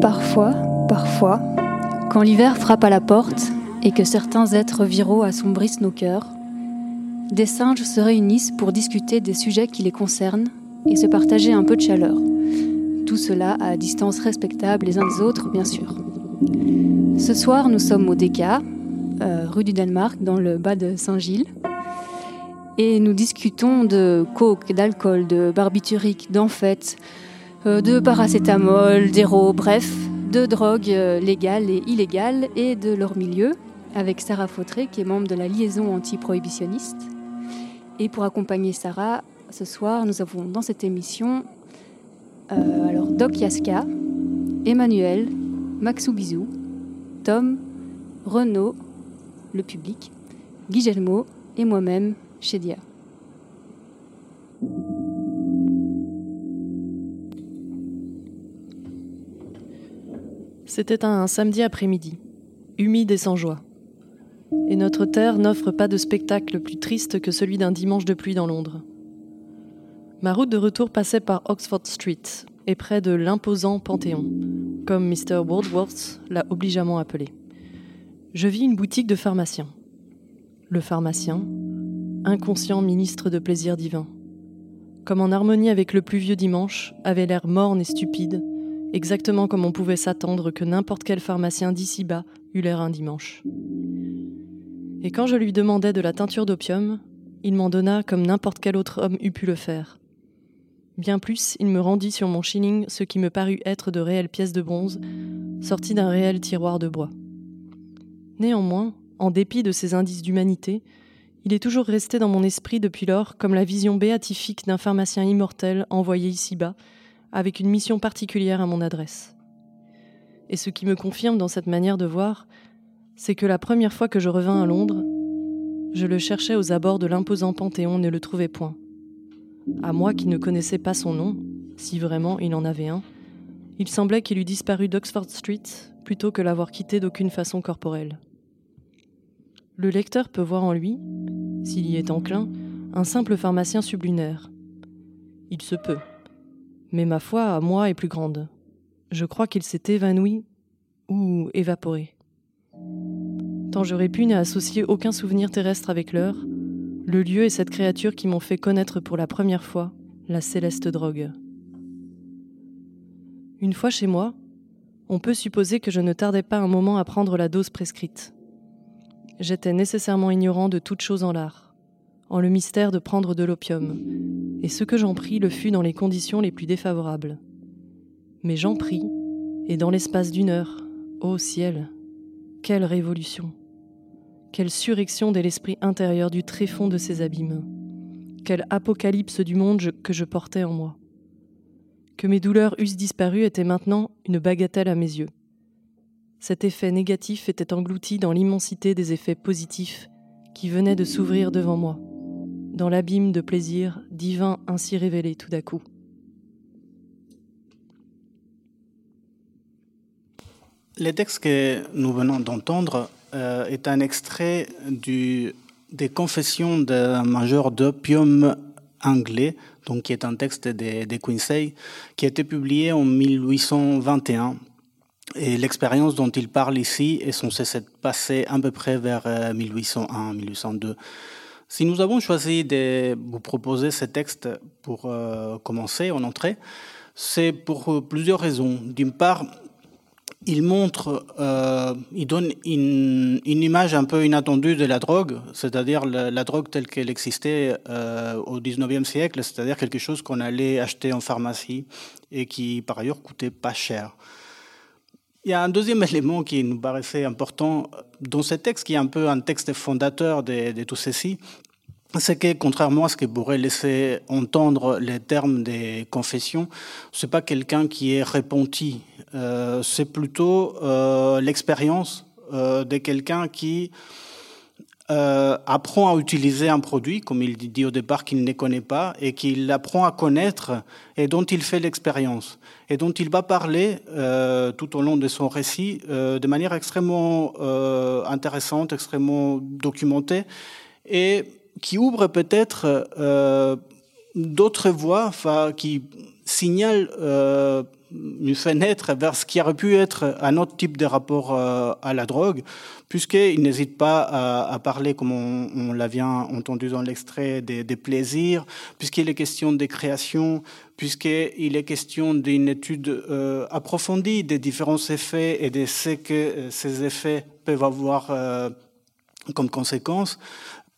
Parfois, parfois, quand l'hiver frappe à la porte et que certains êtres viraux assombrissent nos cœurs, des singes se réunissent pour discuter des sujets qui les concernent et se partager un peu de chaleur. Tout cela à distance respectable les uns des autres, bien sûr. Ce soir, nous sommes au DK, euh, rue du Danemark, dans le bas de Saint-Gilles. Et nous discutons de coke, d'alcool, de barbiturique, d'enfête, euh, de paracétamol, d'héros, bref, de drogues euh, légales et illégales et de leur milieu, avec Sarah Fautré, qui est membre de la liaison anti-prohibitionniste. Et pour accompagner Sarah, ce soir, nous avons dans cette émission euh, alors Doc Yaska, Emmanuel, Maxou Bisou, Tom, Renaud, le public, Guillermo et moi-même, Chedia. C'était un samedi après-midi, humide et sans joie. Et notre terre n'offre pas de spectacle plus triste que celui d'un dimanche de pluie dans Londres. Ma route de retour passait par Oxford Street et près de l'imposant Panthéon, comme Mr. Wordsworth l'a obligeamment appelé. Je vis une boutique de pharmacien. Le pharmacien, inconscient ministre de plaisir divin, comme en harmonie avec le plus vieux dimanche, avait l'air morne et stupide, exactement comme on pouvait s'attendre que n'importe quel pharmacien d'ici-bas eût l'air un dimanche. Et quand je lui demandai de la teinture d'opium, il m'en donna comme n'importe quel autre homme eût pu le faire. Bien plus, il me rendit sur mon shilling ce qui me parut être de réelles pièces de bronze, sorties d'un réel tiroir de bois. Néanmoins, en dépit de ces indices d'humanité, il est toujours resté dans mon esprit depuis lors comme la vision béatifique d'un pharmacien immortel envoyé ici-bas, avec une mission particulière à mon adresse. Et ce qui me confirme dans cette manière de voir, c'est que la première fois que je revins à Londres, je le cherchais aux abords de l'imposant Panthéon et ne le trouvais point. À moi qui ne connaissais pas son nom, si vraiment il en avait un, il semblait qu'il eût disparu d'Oxford Street plutôt que l'avoir quitté d'aucune façon corporelle. Le lecteur peut voir en lui, s'il y est enclin, un simple pharmacien sublunaire. Il se peut. Mais ma foi à moi est plus grande. Je crois qu'il s'est évanoui ou évaporé. Tant j'aurais pu n'associer aucun souvenir terrestre avec l'heure, le lieu et cette créature qui m'ont fait connaître pour la première fois la céleste drogue. Une fois chez moi, on peut supposer que je ne tardais pas un moment à prendre la dose prescrite. J'étais nécessairement ignorant de toute chose en l'art, en le mystère de prendre de l'opium, et ce que j'en pris le fut dans les conditions les plus défavorables. Mais j'en pris, et dans l'espace d'une heure, ô ciel, quelle révolution! Quelle surrection dès l'esprit intérieur du tréfonds de ces abîmes. Quelle apocalypse du monde que je portais en moi. Que mes douleurs eussent disparu était maintenant une bagatelle à mes yeux. Cet effet négatif était englouti dans l'immensité des effets positifs qui venaient de s'ouvrir devant moi, dans l'abîme de plaisir divin ainsi révélé tout à coup. Les textes que nous venons d'entendre euh, est un extrait des confessions d'un major d'opium anglais, donc qui est un texte de, de Quincy, qui a été publié en 1821. Et l'expérience dont il parle ici est censée s'être passée à peu près vers 1801-1802. Euh, si nous avons choisi de vous proposer ce texte pour euh, commencer en entrée, c'est pour plusieurs raisons. D'une part, il montre, euh, il donne une, image un peu inattendue de la drogue, c'est-à-dire la, drogue telle qu'elle existait euh, au 19e siècle, c'est-à-dire quelque chose qu'on allait acheter en pharmacie et qui par ailleurs coûtait pas cher. Il y a un deuxième élément qui nous paraissait important dans ce texte, qui est un peu un texte fondateur de tout ceci, c'est que, contrairement à ce que pourrait laisser entendre les termes des confessions, c'est pas quelqu'un qui est repenti. Euh, c'est plutôt euh, l'expérience euh, de quelqu'un qui euh, apprend à utiliser un produit, comme il dit au départ qu'il ne connaît pas, et qu'il apprend à connaître et dont il fait l'expérience, et dont il va parler euh, tout au long de son récit euh, de manière extrêmement intéressante, extrêmement documentée, et qui ouvre peut-être euh, d'autres voies, qui signalent euh, une fenêtre vers ce qui aurait pu être un autre type de rapport euh, à la drogue, puisqu'il n'hésite pas à, parler, comme on, l'a bien entendu dans l'extrait, des, plaisirs, puisqu'il est question des créations, puisqu'il est question d'une étude approfondie des différents effets et de ce que ces effets peuvent avoir comme conséquence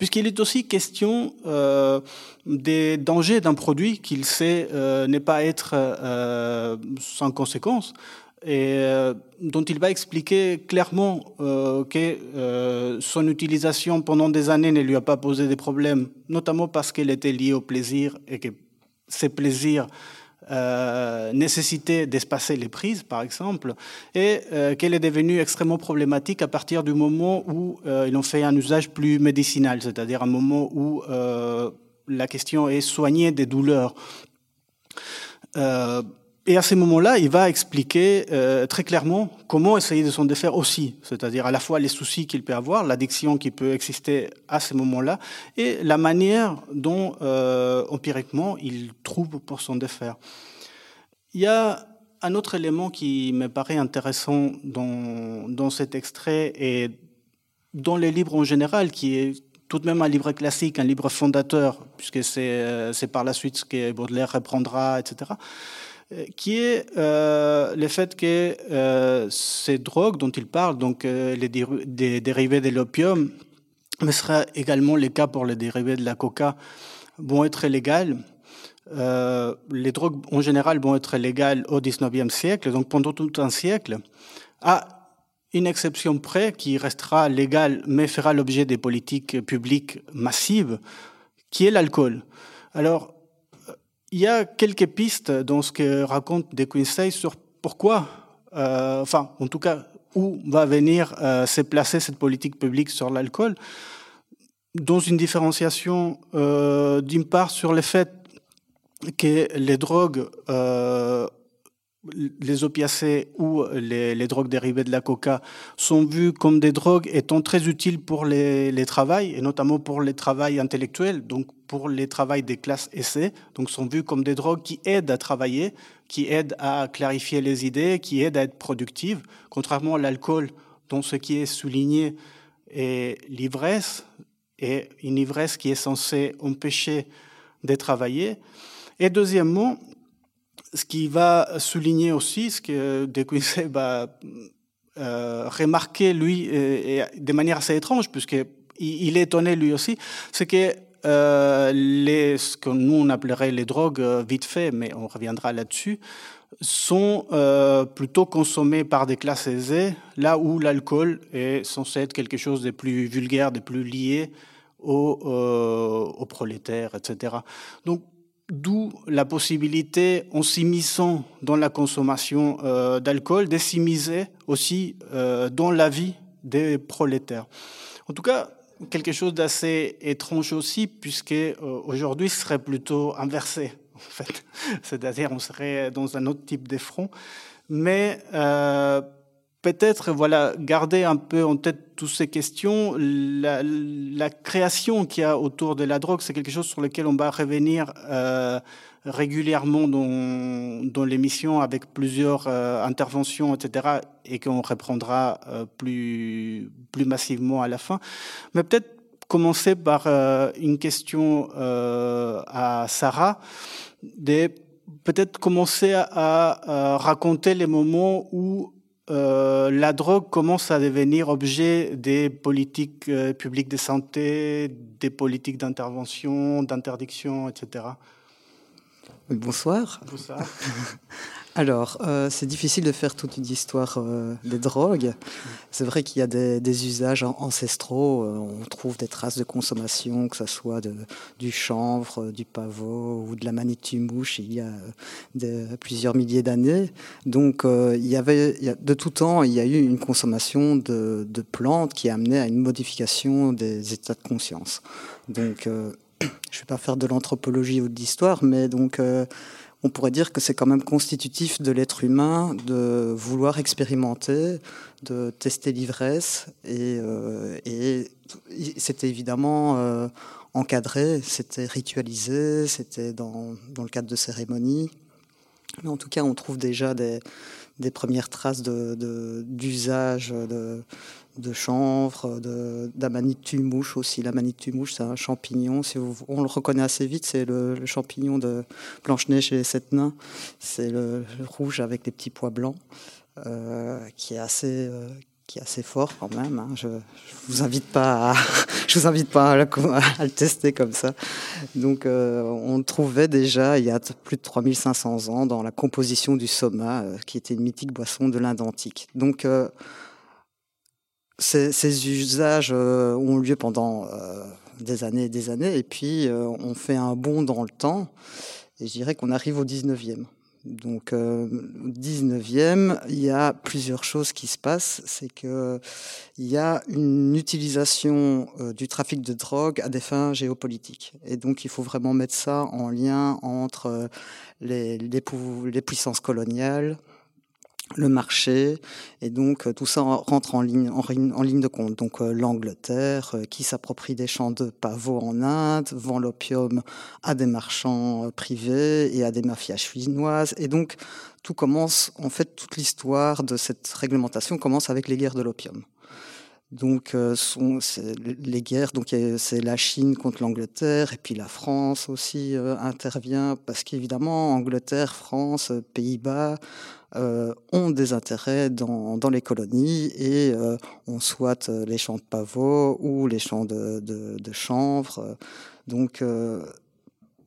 puisqu'il est aussi question euh, des dangers d'un produit qu'il sait euh, n'est pas être euh, sans conséquence et euh, dont il va expliquer clairement que son utilisation pendant des années ne lui a pas posé des problèmes, notamment parce qu'elle était liée au plaisir et que ces plaisirs euh, nécessité d'espacer les prises, par exemple, et euh, qu'elle est devenue extrêmement problématique à partir du moment où euh, ils ont fait un usage plus médicinal, c'est-à-dire un moment où euh, la question est soigner des douleurs. Et à ce moment-là, il va expliquer euh, très clairement comment essayer de s'en défaire aussi, c'est-à-dire à la fois les soucis qu'il peut avoir, l'addiction qui peut exister à ce moment-là, et la manière dont euh, empiriquement il trouve pour s'en défaire. Il y a un autre élément qui me paraît intéressant dans, dans cet extrait et dans les livres en général, qui est tout de même un livre classique, un livre fondateur, puisque c'est euh, par la suite ce que Baudelaire reprendra, etc qui est euh, le fait que euh, ces drogues dont il parle, donc euh, les dérivés de l'opium, mais ce sera également le cas pour les dérivés de la coca, vont être légales. Euh, les drogues en général vont être légales au 19e siècle, donc pendant tout un siècle, à une exception près qui restera légale mais fera l'objet des politiques publiques massives, qui est l'alcool. Alors, il y a quelques pistes dans ce que raconte De Quincey sur pourquoi, euh, enfin, en tout cas, où va venir euh, se placer cette politique publique sur l'alcool, dans une différenciation euh, d'une part sur le fait que les drogues euh, les opiacés ou les, drogues dérivées de la coca sont vues comme des drogues étant très utiles pour les, les travails, et notamment pour les travails intellectuels, donc pour les travails des classes essais, donc sont vues comme des drogues qui aident à travailler, qui aident à clarifier les idées, qui aident à être productives, contrairement à l'alcool, dont ce qui est souligné est l'ivresse, et une ivresse qui est censée empêcher de travailler. Et deuxièmement, ce qui va souligner aussi, ce que De Quincey va euh, remarquer, lui, de manière assez étrange, puisqu'il il est étonné lui aussi, c'est que euh, les, ce que nous on appellerait les drogues euh, vite fait, mais on reviendra là-dessus, sont euh, plutôt consommées par des classes aisées, là où l'alcool est censé être quelque chose de plus vulgaire, de plus lié aux, euh, prolétaires, etc. Donc D'où la possibilité, en s'immisçant dans la consommation d'alcool, de s'immiser aussi dans la vie des prolétaires. En tout cas, quelque chose d'assez étrange aussi, puisque euh, aujourd'hui ce serait plutôt inversé, en fait. C'est-à-dire on serait dans un autre type de front. Mais euh, peut-être voilà garder un peu en tête toutes ces questions. La, la création qu'il y a autour de la drogue, c'est quelque chose sur lequel on va revenir euh, régulièrement dans, dans l'émission avec plusieurs euh, interventions, etc., et qu'on reprendra euh, plus, plus massivement à la fin. Mais peut-être commencer par euh, une question euh, à Sarah, de peut-être commencer à, à, raconter les moments où euh, la drogue commence à devenir objet des politiques euh, publiques de santé, des politiques d'intervention, d'interdiction, etc. Bonsoir. Bonsoir. alors, euh, c'est difficile de faire toute une histoire euh, des drogues. C'est vrai qu'il y a des, usages ancestraux. Euh, on trouve des traces de consommation, que ce soit de, du chanvre, du pavot ou de la mouche il y a plusieurs milliers d'années. Donc, il y avait, de tout temps, il y a eu une consommation de, de plantes qui a amené à une modification des états de conscience. Donc, je ne vais pas faire de l'anthropologie ou de l'histoire, mais donc on pourrait dire que c'est quand même constitutif de l'être humain de vouloir expérimenter, de tester l'ivresse, et, euh, c'était évidemment euh, encadré, c'était ritualisé, c'était dans, le cadre de cérémonies. Mais en tout cas, on trouve déjà des, premières traces d'usage de chanvre, d'amanite mouche aussi. L'amanite mouche, c'est un champignon. Si on le reconnaît assez vite, c'est le, champignon de Blanche-Neige et les Sept Nains. C'est le, rouge avec des petits pois blancs, euh, qui est assez, euh, qui est assez fort quand même. Hein. Je, ne vous invite pas, à, je vous invite pas à, le tester comme ça. Donc, euh, on trouvait déjà il y a plus de 3500 ans dans la composition du soma, qui était une mythique boisson de l'Inde antique. Donc ces, usages euh, ont lieu pendant euh, des années et des années, et puis euh, on fait un bond dans le temps, et je dirais qu'on arrive au 19e. Donc, au 19e, il y a plusieurs choses qui se passent. C'est qu'il y a une utilisation du trafic de drogue à des fins géopolitiques. Et donc, il faut vraiment mettre ça en lien entre les puissances coloniales, le marché, et donc euh, tout ça rentre en ligne, en, ligne de compte. Donc euh, l'Angleterre euh, qui s'approprie des champs de pavots en Inde, vend l'opium à des marchands privés et à des mafias chinoises, et donc tout commence, en fait, toute l'histoire de cette réglementation commence avec les guerres de l'opium. Donc, les guerres, donc c'est la Chine contre l'Angleterre, et puis la France aussi intervient, parce qu'évidemment, Angleterre, France, Pays-Bas, euh, ont des intérêts dans, dans les colonies et euh, on souhaite euh, les champs de pavots ou les champs de, chanvre. Donc,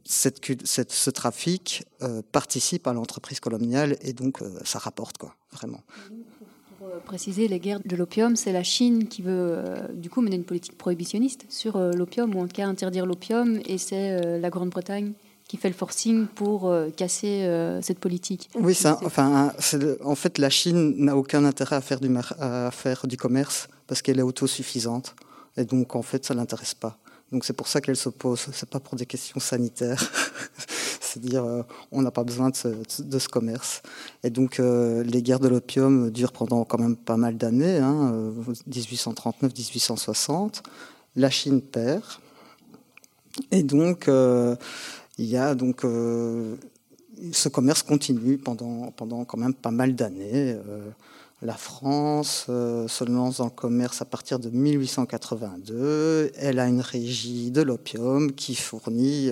cette, cette, ce trafic participe à l'entreprise coloniale et donc ça rapporte quoi, vraiment. Pour préciser, les guerres de l'opium, c'est la Chine qui veut du coup mener une politique prohibitionniste sur l'opium ou en tout cas interdire l'opium et c'est la Grande-Bretagne qui fait le forcing pour euh, casser euh, cette politique. Oui, ça, enfin, en fait, la Chine n'a aucun intérêt à faire du, à faire du commerce parce qu'elle est autosuffisante. Et donc, en fait, ça ne l'intéresse pas. Donc, c'est pour ça qu'elle s'oppose. C'est pas pour des questions sanitaires. C'est-à-dire, euh, on n'a pas besoin de ce, de ce, commerce. Et donc, les guerres de l'opium durent pendant quand même pas mal d'années, hein, 1839-1860. La Chine perd. Et donc, il y a donc euh, ce commerce continue pendant, pendant quand même pas mal d'années. Euh, la France euh, se lance dans le commerce à partir de 1882. Elle a une régie de l'opium qui fournit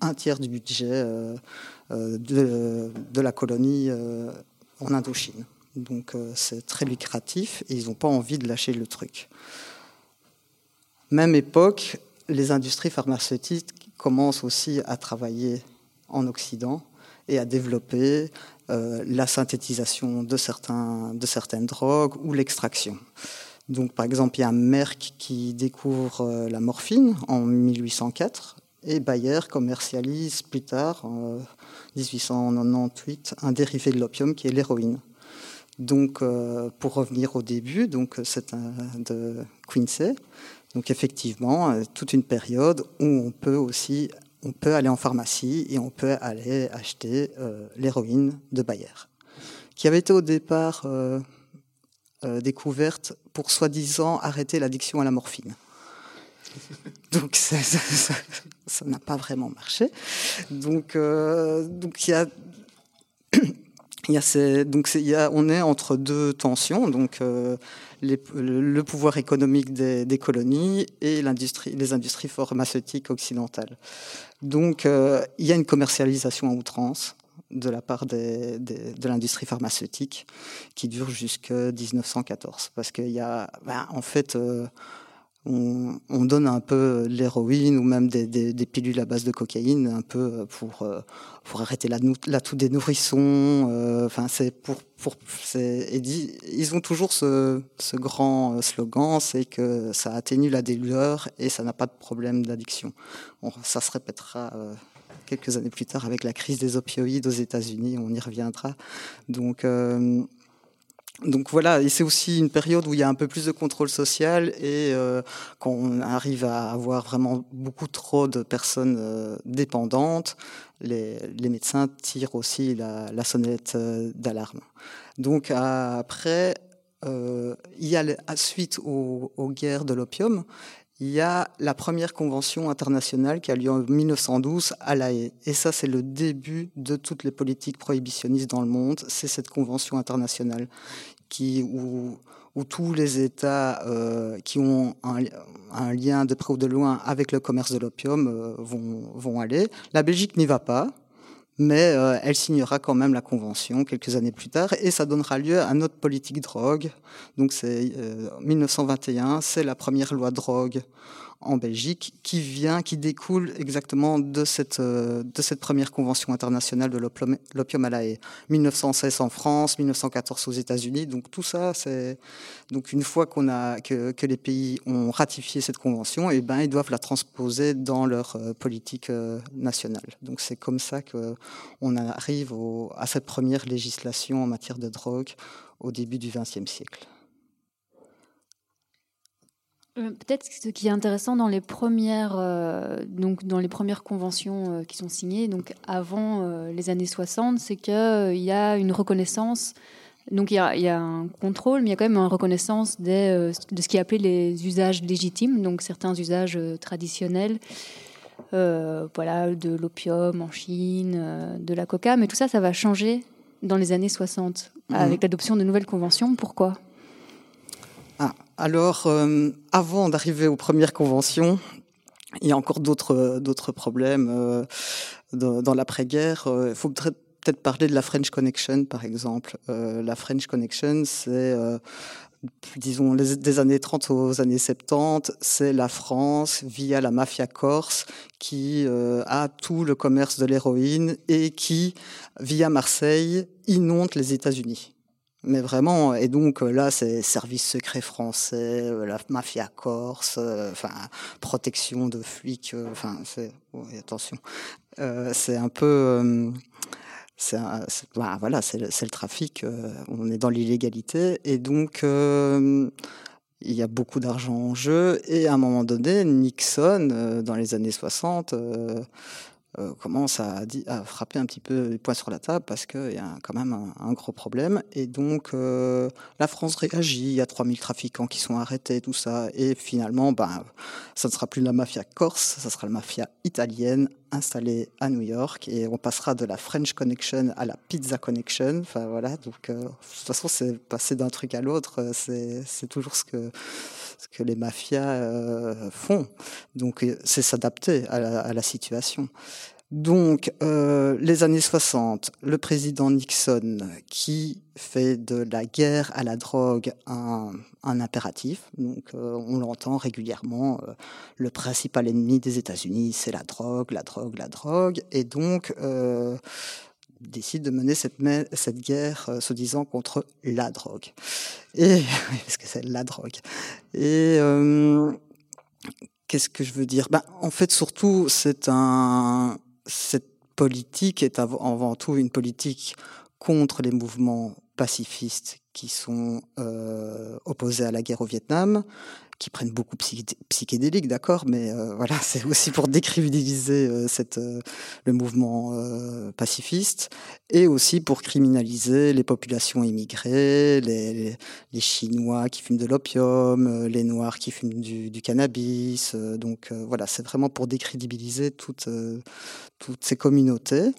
un tiers du budget de, de, la colonie en Indochine. Donc c'est très lucratif et ils n'ont pas envie de lâcher le truc. Même époque, les industries pharmaceutiques commence aussi à travailler en Occident et à développer euh, la synthétisation de, certains, de certaines drogues ou l'extraction. Donc, par exemple, il y a Merck qui découvre euh, la morphine en 1804 et Bayer commercialise plus tard, en 1898, un dérivé de l'opium qui est l'héroïne. Donc, euh, pour revenir au début, donc c'est de Quincy. Donc effectivement, euh, toute une période où on peut aussi on peut aller en pharmacie et on peut aller acheter euh, l'héroïne de Bayer, qui avait été au départ euh, découverte pour soi-disant arrêter l'addiction à la morphine. Donc ça n'a pas vraiment marché. Donc donc il y a il y a donc il y a, on est entre deux tensions. Donc le pouvoir économique des, colonies et les industries pharmaceutiques occidentales. Donc, euh, il y a une commercialisation à outrance de la part de l'industrie pharmaceutique qui dure jusqu'à 1914. Parce qu'il y a, ben, en fait, euh, on, donne un peu l'héroïne ou même des, pilules à base de cocaïne, un peu pour, euh, pour arrêter la, la toux des nourrissons. Euh, enfin, c'est pour, pour ils ont toujours ce, ce grand slogan, c'est que ça atténue la douleur et ça n'a pas de problème d'addiction. ça se répétera. Euh, quelques années plus tard avec la crise des opioïdes aux États-Unis, on y reviendra. Donc, donc voilà, et c'est aussi une période où il y a un peu plus de contrôle social et euh, quand on arrive à avoir vraiment beaucoup trop de personnes euh, dépendantes, les, médecins tirent aussi la, sonnette euh, d'alarme. Donc après, il y a suite aux, aux guerres de l'opium, il y a la première convention internationale qui a lieu en 1912 à La Haye. Et ça, c'est le début de toutes les politiques prohibitionnistes dans le monde. C'est cette convention internationale qui, où, tous les États euh, qui ont un, lien de près ou de loin avec le commerce de l'opium euh, vont, vont aller. La Belgique n'y va pas mais euh, elle signera quand même la convention quelques années plus tard et ça donnera lieu à notre politique drogue. Donc c'est 1921, c'est la première loi drogue en Belgique, qui vient, qui découle exactement de cette, euh, de cette première convention internationale de l'opium à la haie. 1916 en France, 1914 aux États-Unis. Donc tout ça, c'est donc une fois qu'on a que, que, les pays ont ratifié cette convention, et eh ben ils doivent la transposer dans leur euh, politique euh, nationale. Donc c'est comme ça que on arrive à cette première législation en matière de drogue au début du XXe siècle. Euh, peut-être ce qui est intéressant dans les premières, euh, donc dans les premières conventions euh, qui sont signées, donc avant les années 60, c'est qu'il y a une reconnaissance. Donc il y, a, il y, a, un contrôle, mais il y a quand même une reconnaissance des, de ce qui est appelé les usages légitimes, donc certains usages traditionnels, voilà, de l'opium en Chine, de la coca, mais tout ça, ça va changer dans les années 60 mmh. avec l'adoption de nouvelles conventions. Pourquoi? Ah, alors, euh, avant d'arriver aux premières conventions, il y a encore d'autres d'autres problèmes euh, dans, l'après-guerre. Euh, il faut peut-être parler de la French Connection, par exemple. la French Connection, c'est disons des années 30 aux années 70, c'est la France via la mafia corse qui a tout le commerce de l'héroïne et qui via Marseille inonde les États-Unis. Mais vraiment, et donc euh, là, c'est service secret français, euh, la mafia corse, euh, enfin protection de flics, enfin c'est attention, c'est un peu, c'est bah, voilà, c'est le, le, trafic, on est dans l'illégalité. Et donc il y a beaucoup d'argent en jeu. Et à un moment donné, Nixon dans les années 60 euh, commence à, à, frapper un petit peu les points sur la table parce qu'il y a quand même un, gros problème. Et donc, euh, la France réagit, il y a 3000 trafiquants qui sont arrêtés, tout ça. Et finalement, ben, ça ne sera plus la mafia corse, ça sera la mafia italienne installée à New York. Et on passera de la French Connection à la Pizza Connection. Enfin, voilà. Donc, euh, de toute façon, c'est passer d'un truc à l'autre. C'est toujours ce que ce que les mafias euh, font. Donc euh, c'est s'adapter à, la situation. Donc, euh, les années 60, le président Nixon qui fait de la guerre à la drogue un, impératif. Donc, on l'entend régulièrement. le principal ennemi des États-Unis, c'est la drogue, la drogue, la drogue. Et donc, décide de mener cette, cette guerre euh, se disant contre la drogue. Et parce que c'est la drogue. Et euh, qu'est-ce que je veux dire? Ben, En fait, surtout, c'est un cette politique est avant tout une politique contre les mouvements pacifistes qui sont euh, opposés à la guerre au Vietnam, qui prennent beaucoup psychédéliques, d'accord, mais euh, voilà, c'est aussi pour décriminaliser euh, euh, le mouvement pacifiste et aussi pour criminaliser les populations immigrées, les, Chinois qui fument de l'opium, les Noirs qui fument du, cannabis. donc voilà, c'est vraiment pour décrédibiliser toutes ces communautés.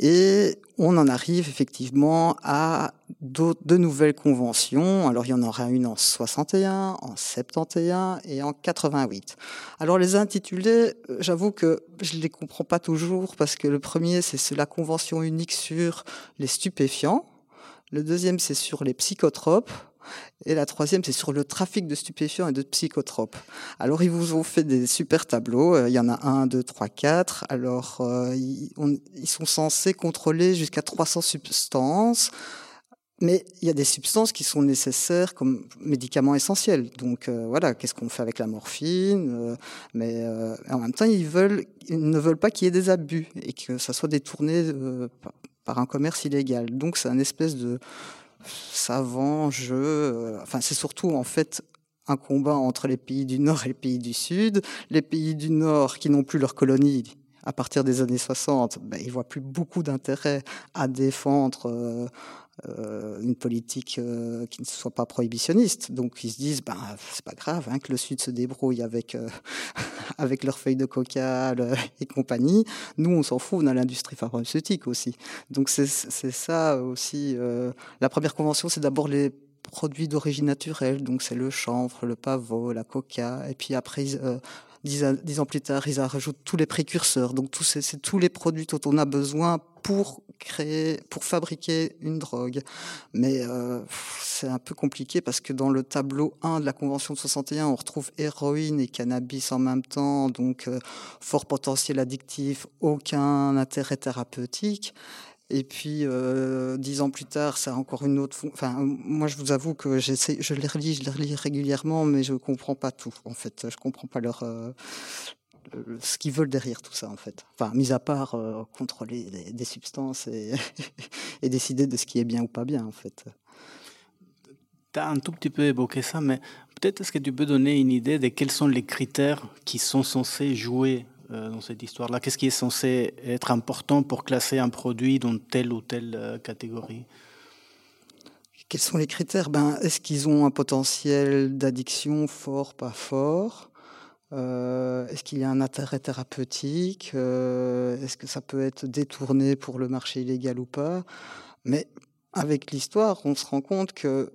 Et on en arrive effectivement à de nouvelles conventions. Alors il y en aura une en 61, en 71 et en 88. Alors les intitulés, euh, j'avoue que je les comprends pas toujours parce que le premier c'est la convention unique sur les stupéfiants. Le deuxième c'est sur les psychotropes. Et la troisième, c'est sur le trafic de stupéfiants et de psychotropes. Alors, ils vous ont fait des super tableaux. Euh, il y en a un, deux, trois, quatre. Alors, euh, ils, sont censés contrôler jusqu'à 300 substances. Mais il y a des substances qui sont nécessaires comme médicaments essentiels. Donc euh, voilà, qu'est-ce qu'on fait avec la morphine Mais en même temps, ils veulent, ils ne veulent pas qu'il y ait des abus et que ça soit détourné par un commerce illégal. Donc c'est un espèce de savant jeu. enfin, c'est surtout en fait un combat entre les pays du Nord et les pays du Sud. Les pays du Nord qui n'ont plus leur colonie à partir des années 60, ben, ils voient plus beaucoup d'intérêt à défendre euh, une politique euh, qui ne soit pas prohibitionniste. Donc ils se disent, ben c'est pas grave hein, que le Sud se débrouille avec euh, avec leurs feuilles de coca et compagnie. Nous, on s'en fout, on a l'industrie pharmaceutique aussi. Donc c'est ça aussi. la première convention, c'est d'abord les produits d'origine naturelle, donc c'est le chanvre, le pavot, la coca, et puis après dix, ans plus tard, ils rajoutent tous les précurseurs. Donc, c'est tous les produits dont on a besoin pour créer, pour fabriquer une drogue. Mais euh, c'est un peu compliqué parce que dans le tableau 1 de la Convention de 61, on retrouve héroïne et cannabis en même temps, donc euh, fort potentiel addictif, aucun intérêt thérapeutique. Et puis, euh, dix ans plus tard, ça a encore une autre. Enfin, moi, je vous avoue que je les relis, je les relis régulièrement, mais je comprends pas tout. En fait, je comprends pas leur ce qu'ils veulent derrière tout ça, en fait. Enfin, mis à part euh, contrôler des, substances et, et, décider de ce qui est bien ou pas bien, en fait. Tu as un tout petit peu évoqué ça, mais peut-être est-ce que tu peux donner une idée de quels sont les critères qui sont censés jouer euh, dans cette histoire-là? Qu'est-ce qui est censé être important pour classer un produit dans telle ou telle euh, catégorie? Quels sont les critères? Ben, Est-ce qu'ils ont un potentiel d'addiction fort, pas fort? Euh, Est-ce qu'il y a un intérêt thérapeutique? Est-ce que ça peut être détourné pour le marché illégal ou pas? Mais avec l'histoire, on se rend compte que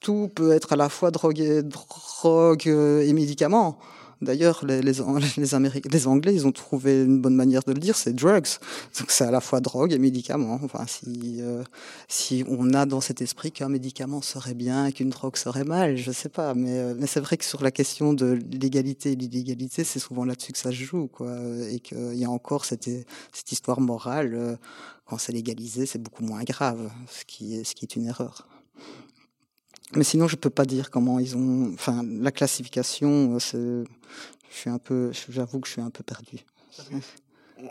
tout peut être à la fois drogue drogue et médicament. D'ailleurs, les, Anglais, ils ont trouvé une bonne manière de le dire, c'est drugs. Donc c'est à la fois drogue et médicament. Enfin, si, euh, si on a dans cet esprit qu'un médicament serait bien et qu'une drogue serait mal, je sais pas. Mais, euh, mais c'est vrai que sur la question de l'égalité et l'illégalité, c'est souvent là-dessus que ça se joue. Quoi, et qu'il y a encore cette, histoire morale. Euh, quand c'est légalisé, c'est beaucoup moins grave, ce qui est une erreur. Mais sinon, je peux pas dire comment ils ont. Enfin, la classification, je suis un peu. J'avoue que je suis un peu perdu.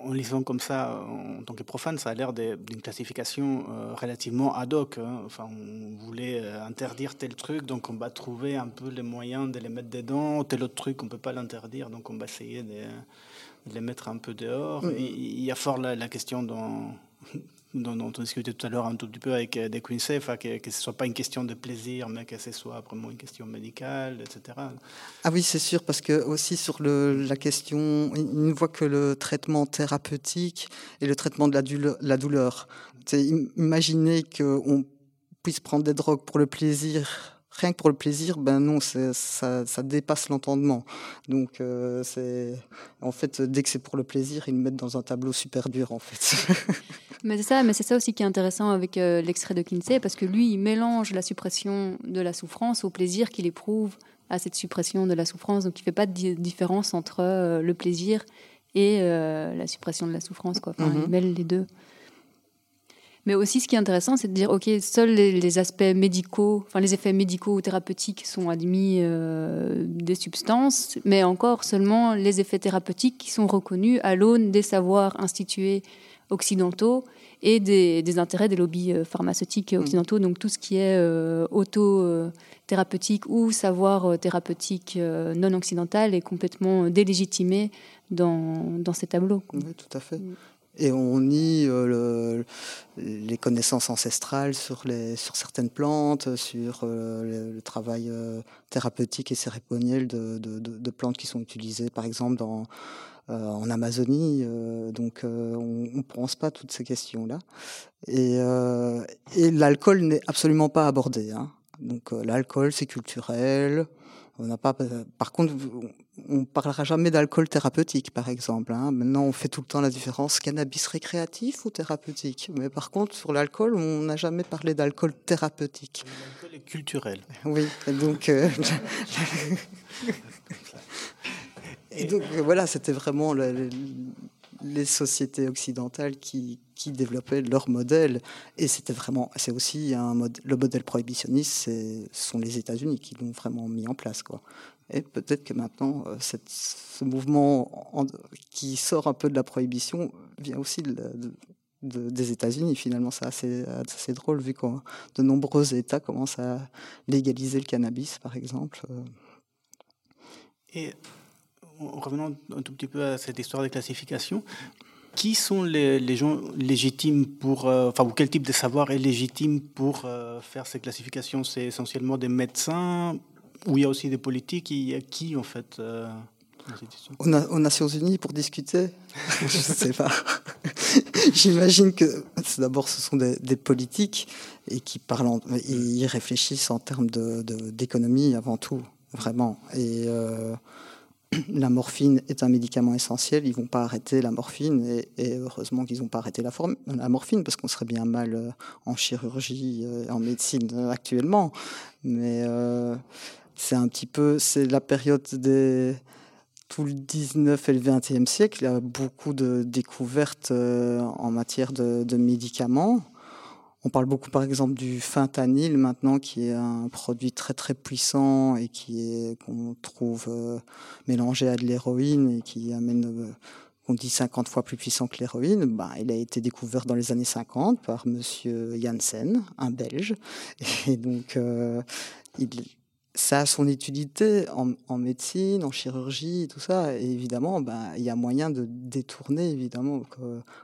En lisant comme ça, en tant que profane, ça a l'air d'une classification euh, relativement ad hoc. Hein. Enfin, on voulait euh, interdire tel truc, donc on va trouver un peu les moyens de les mettre dedans. Tel autre truc, on peut pas l'interdire, donc on va essayer de, les mettre un peu dehors. Il y a fort la, la question dans dont, on discutait tout à l'heure un tout petit peu avec euh, des Quincy, que, que ce soit pas une question de plaisir, mais que ce soit vraiment une question médicale, etc. Ah oui, c'est sûr, parce que aussi sur le, la question, il ne voit que le traitement thérapeutique et le traitement de la. La douleur. Imaginez qu'on puisse prendre des drogues pour le plaisir rien que pour le plaisir, ben non, ça, ça dépasse l'entendement. Donc euh, c'est en fait dès que c'est pour le plaisir, ils le mettent dans un tableau super dur en fait. mais c'est ça, mais c'est ça aussi qui est intéressant avec euh, l'extrait de Kinsey parce que lui, il mélange la suppression de la souffrance au plaisir qu'il éprouve à cette suppression de la souffrance. Donc il fait pas de différence entre euh, le plaisir et la suppression de la souffrance. Quoi. Enfin, Il mm-hmm. mêle les deux. Mais aussi, ce qui est intéressant, c'est de dire, OK, seuls les, aspects médicaux, enfin les effets médicaux ou thérapeutiques sont admis euh, des substances, mais encore seulement les effets thérapeutiques qui sont reconnus à l'aune des savoirs institués occidentaux et des, intérêts des lobbies euh, pharmaceutiques mmh. occidentaux. Donc tout ce qui est euh, auto-thérapeutique ou savoir thérapeutique non occidental est complètement délégitimé dans, dans ces tableaux. Oui, tout à fait. Mmh. Et on nie euh, les connaissances ancestrales sur, les, sur certaines plantes, sur euh, le, travail euh, thérapeutique et cérémoniel de, de, de, plantes qui sont utilisées, par exemple, dans, en Amazonie. donc, on ne pense pas toutes ces questions-là. Et, et l'alcool n'est absolument pas abordé. Hein. Donc, l'alcool, c'est culturel. On n'a pas. Par contre, on parlera jamais d'alcool thérapeutique, par exemple. Hein. Maintenant, on fait tout le temps la différence cannabis récréatif ou thérapeutique? Mais par contre, sur l'alcool, on n'a jamais parlé d'alcool thérapeutique. L'alcool est culturelle. Oui, donc. Euh, et donc voilà, c'était vraiment les sociétés occidentales qui, qui développaient leur modèle. Et c'était vraiment, c'est aussi un mode, le modèle prohibitionniste, ce sont les États-Unis qui l'ont vraiment mis en place, quoi. Et peut-être que maintenant, euh, ce mouvement qui sort un peu de la prohibition vient aussi de, des États-Unis. Finalement, c'est assez, assez, drôle vu que de nombreux États commencent à légaliser le cannabis, par exemple. Euh. Et revenons un tout petit peu à cette histoire de classification. Qui sont les, gens légitimes pour, euh, enfin, ou quel type de savoir est légitime pour faire ces classifications? C'est essentiellement des médecins, où il y a aussi des politiques, il qui en fait euh, aux, Nations Unies pour discuter? Je ne sais pas. J'imagine que d'abord ce sont des, politiques et qui parlent, ils réfléchissent en termes d'économie de, avant tout, vraiment. Et euh, la morphine est un médicament essentiel. Ils vont pas arrêter la morphine et, heureusement qu'ils n'ont pas arrêté la, la, morphine parce qu'on serait bien mal euh, en chirurgie et en médecine actuellement. Mais c'est un petit peu, c'est la période des tout le 19 et le 20e siècle. Il y a beaucoup de découvertes euh, en matière de, médicaments. On parle beaucoup, par exemple, du fentanyl maintenant, qui est un produit très très puissant et qui est qu'on trouve euh, mélangé à de l'héroïne et qui amène euh, qu'on dit 50 fois plus puissant que l'héroïne, ben, il a été découvert dans les années 50 par Monsieur Janssen, un Belge. Et donc, il, ça a son utilité en, médecine, en chirurgie, tout ça. Et évidemment, ben, il y a moyen de détourner, évidemment,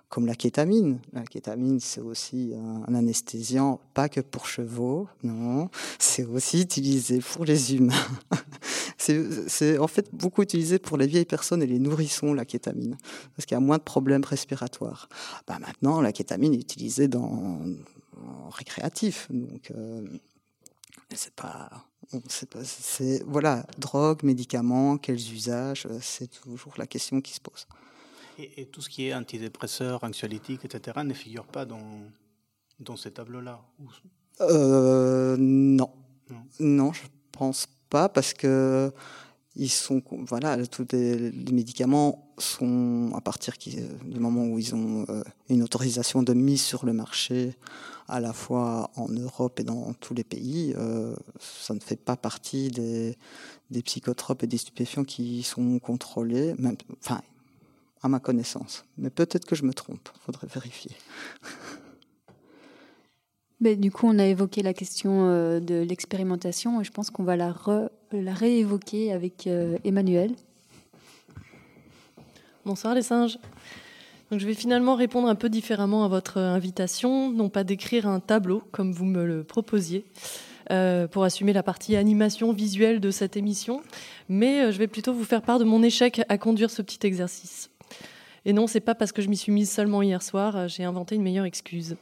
comme la kétamine. La kétamine, c'est aussi un, anesthésiant, pas que pour chevaux, non. C'est aussi utilisé pour les humains. c'est en fait beaucoup utilisé pour les vieilles personnes et les nourrissons, la kétamine, parce qu'il y a moins de problèmes respiratoires. Ben, maintenant, la kétamine est utilisée dans, en récréatif. Donc, euh, c'est pas c'est voilà, drogue, médicaments, quels usages, euh, c'est toujours la question qui se pose. Et, tout ce qui est antidépresseurs, anxiolytiques, etc., ne figure pas dans, dans ces tableaux-là euh, non. non. non. je pense pas parce que ils sont voilà tous les, médicaments sont à partir du moment où ils ont euh, une autorisation de mise sur le marché à la fois en Europe et dans tous les pays euh, ça ne fait pas partie des, des, psychotropes et des stupéfiants qui sont contrôlés même enfin à ma connaissance. Mais peut-être que je me trompe faudrait vérifier Mais du coup, on a évoqué la question euh, de l'expérimentation et je pense qu'on va la, la réévoquer avec euh, Emmanuel. Bonsoir les singes. Je vais finalement répondre un peu différemment à votre invitation, non pas d'écrire un tableau comme vous me le proposiez. Euh, pour assumer la partie animation visuelle de cette émission, mais je vais plutôt vous faire part de mon échec à conduire ce petit exercice. Et non, c'est pas parce que je m'y suis mise seulement hier soir, j'ai inventé une meilleure excuse.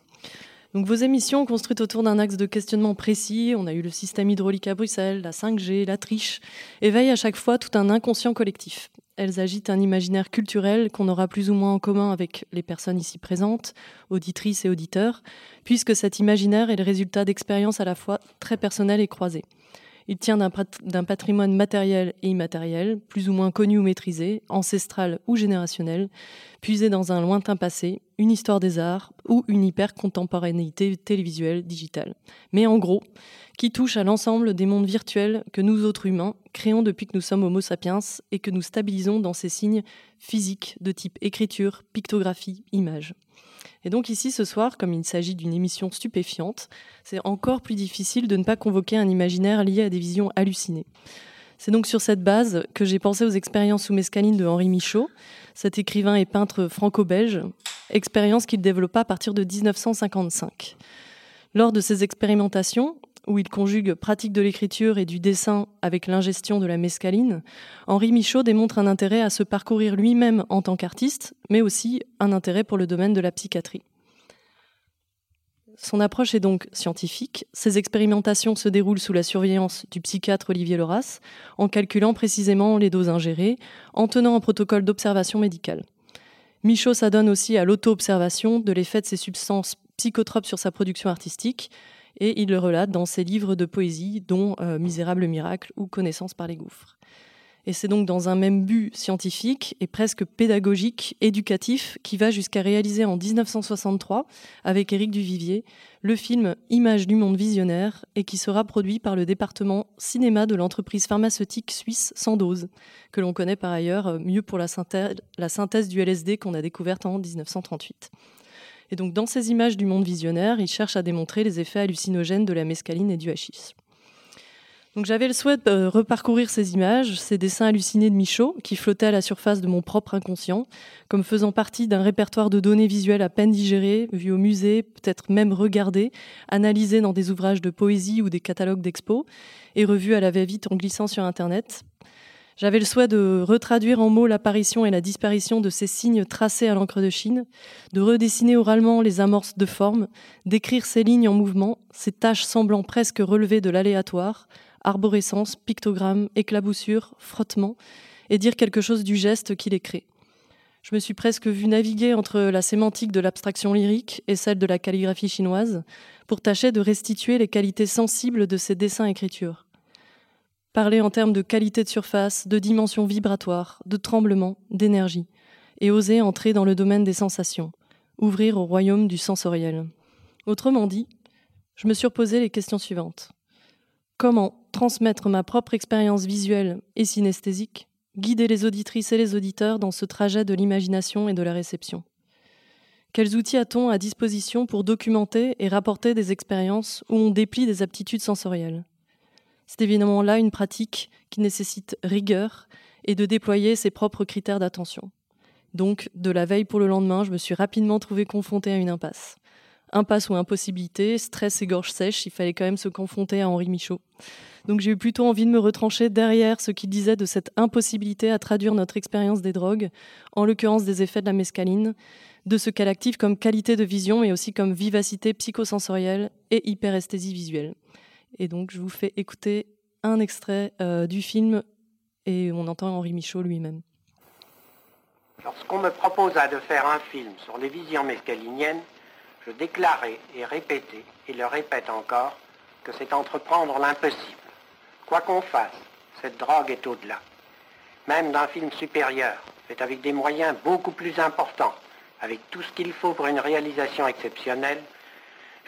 Vos émissions construites autour d'un axe de questionnement précis, on a eu le système hydraulique à Bruxelles, la 5G, la triche, éveillent à chaque fois tout un inconscient collectif. Elles agitent un imaginaire culturel qu'on aura plus ou moins en commun avec les personnes ici présentes, auditrices et auditeurs, puisque cet imaginaire est le résultat d'expériences à la fois très personnelles et croisées. Il tient d'un patrimoine matériel et immatériel, plus ou moins connu ou maîtrisé, ancestral ou générationnel, puisé dans un lointain passé, une histoire des arts ou une hyper-contemporanéité télévisuelle digitale. Mais en gros, qui touche à l'ensemble des mondes virtuels que nous autres humains créons depuis que nous sommes Homo sapiens et que nous stabilisons dans ces signes physiques de type écriture, pictographie, image. Et donc ici, ce soir, comme il s'agit d'une émission stupéfiante, c'est encore plus difficile de ne pas convoquer un imaginaire lié à des visions hallucinées. C'est donc sur cette base que j'ai pensé aux expériences sous mescaline de Henri Michaud, cet écrivain et peintre franco-belge, expérience qu'il développa à partir de 1955. Lors de ces expérimentations, où il conjugue pratique de l'écriture et du dessin avec l'ingestion de la mescaline, Henri Michaud démontre un intérêt à se parcourir lui-même en tant qu'artiste, mais aussi un intérêt pour le domaine de la psychiatrie. Son approche est donc scientifique. Ses expérimentations se déroulent sous la surveillance du psychiatre Olivier Loras, en calculant précisément les doses ingérées, en tenant un protocole d'observation médicale. Michaud s'adonne aussi à l'auto-observation de l'effet de ces substances psychotropes sur sa production artistique, et il le relate dans ses livres de poésie, dont Misérable miracle ou Connaissance par les gouffres. Et c'est donc dans un même but scientifique et presque pédagogique, éducatif, qui va jusqu'à réaliser en 1963, avec Éric Duvivier, le film Images du monde visionnaire et qui sera produit par le département cinéma de l'entreprise pharmaceutique suisse Sandoz, que l'on connaît par ailleurs mieux pour synthèse, la synthèse du LSD qu'on a découverte en 1938. Et donc dans ces images du monde visionnaire, il cherche à démontrer les effets hallucinogènes de la mescaline et du hachis. Donc j'avais le souhait de reparcourir ces images, ces dessins hallucinés de Michaud, qui flottaient à la surface de mon propre inconscient, comme faisant partie d'un répertoire de données visuelles à peine digérées, vues au musée, peut-être même regardées, analysées dans des ouvrages de poésie ou des catalogues d'expos, et revues à la va-vite en glissant sur Internet. J'avais le souhait de retraduire en mots l'apparition et la disparition de ces signes tracés à l'encre de Chine, de redessiner oralement les amorces de forme, d'écrire ces lignes en mouvement, ces taches semblant presque relevées de l'aléatoire, arborescence, pictogramme, éclaboussure, frottement, et dire quelque chose du geste qui les crée. Je me suis presque vu naviguer entre la sémantique de l'abstraction lyrique et celle de la calligraphie chinoise pour tâcher de restituer les qualités sensibles de ces dessins-écritures. Parler en termes de qualité de surface, de dimension vibratoire, de tremblement, d'énergie, et oser entrer dans le domaine des sensations, ouvrir au royaume du sensoriel. Autrement dit, je me suis reposé les questions suivantes. Comment transmettre ma propre expérience visuelle et synesthésique, guider les auditrices et les auditeurs dans ce trajet de l'imagination et de la réception? Quels outils a-t-on à disposition pour documenter et rapporter des expériences où on déplie des aptitudes sensorielles? C'est évidemment là une pratique qui nécessite rigueur et de déployer ses propres critères d'attention. Donc, de la veille pour le lendemain, je me suis rapidement trouvé confronté à une impasse impasse ou impossibilité, stress et gorge sèche, il fallait quand même se confronter à Henri Michaud. Donc j'ai eu plutôt envie de me retrancher derrière ce qu'il disait de cette impossibilité à traduire notre expérience des drogues, en l'occurrence des effets de la mescaline, de ce qu'elle active comme qualité de vision, mais aussi comme vivacité psychosensorielle et hyperesthésie visuelle. Et donc je vous fais écouter un extrait euh, du film et on entend Henri Michaud lui-même. Lorsqu'on me proposa de faire un film sur les visions mescaliniennes, je déclarais et répétais, et le répète encore, que c'est entreprendre l'impossible. Quoi qu'on fasse, cette drogue est au-delà. Même d'un film supérieur, fait avec des moyens beaucoup plus importants, avec tout ce qu'il faut pour une réalisation exceptionnelle,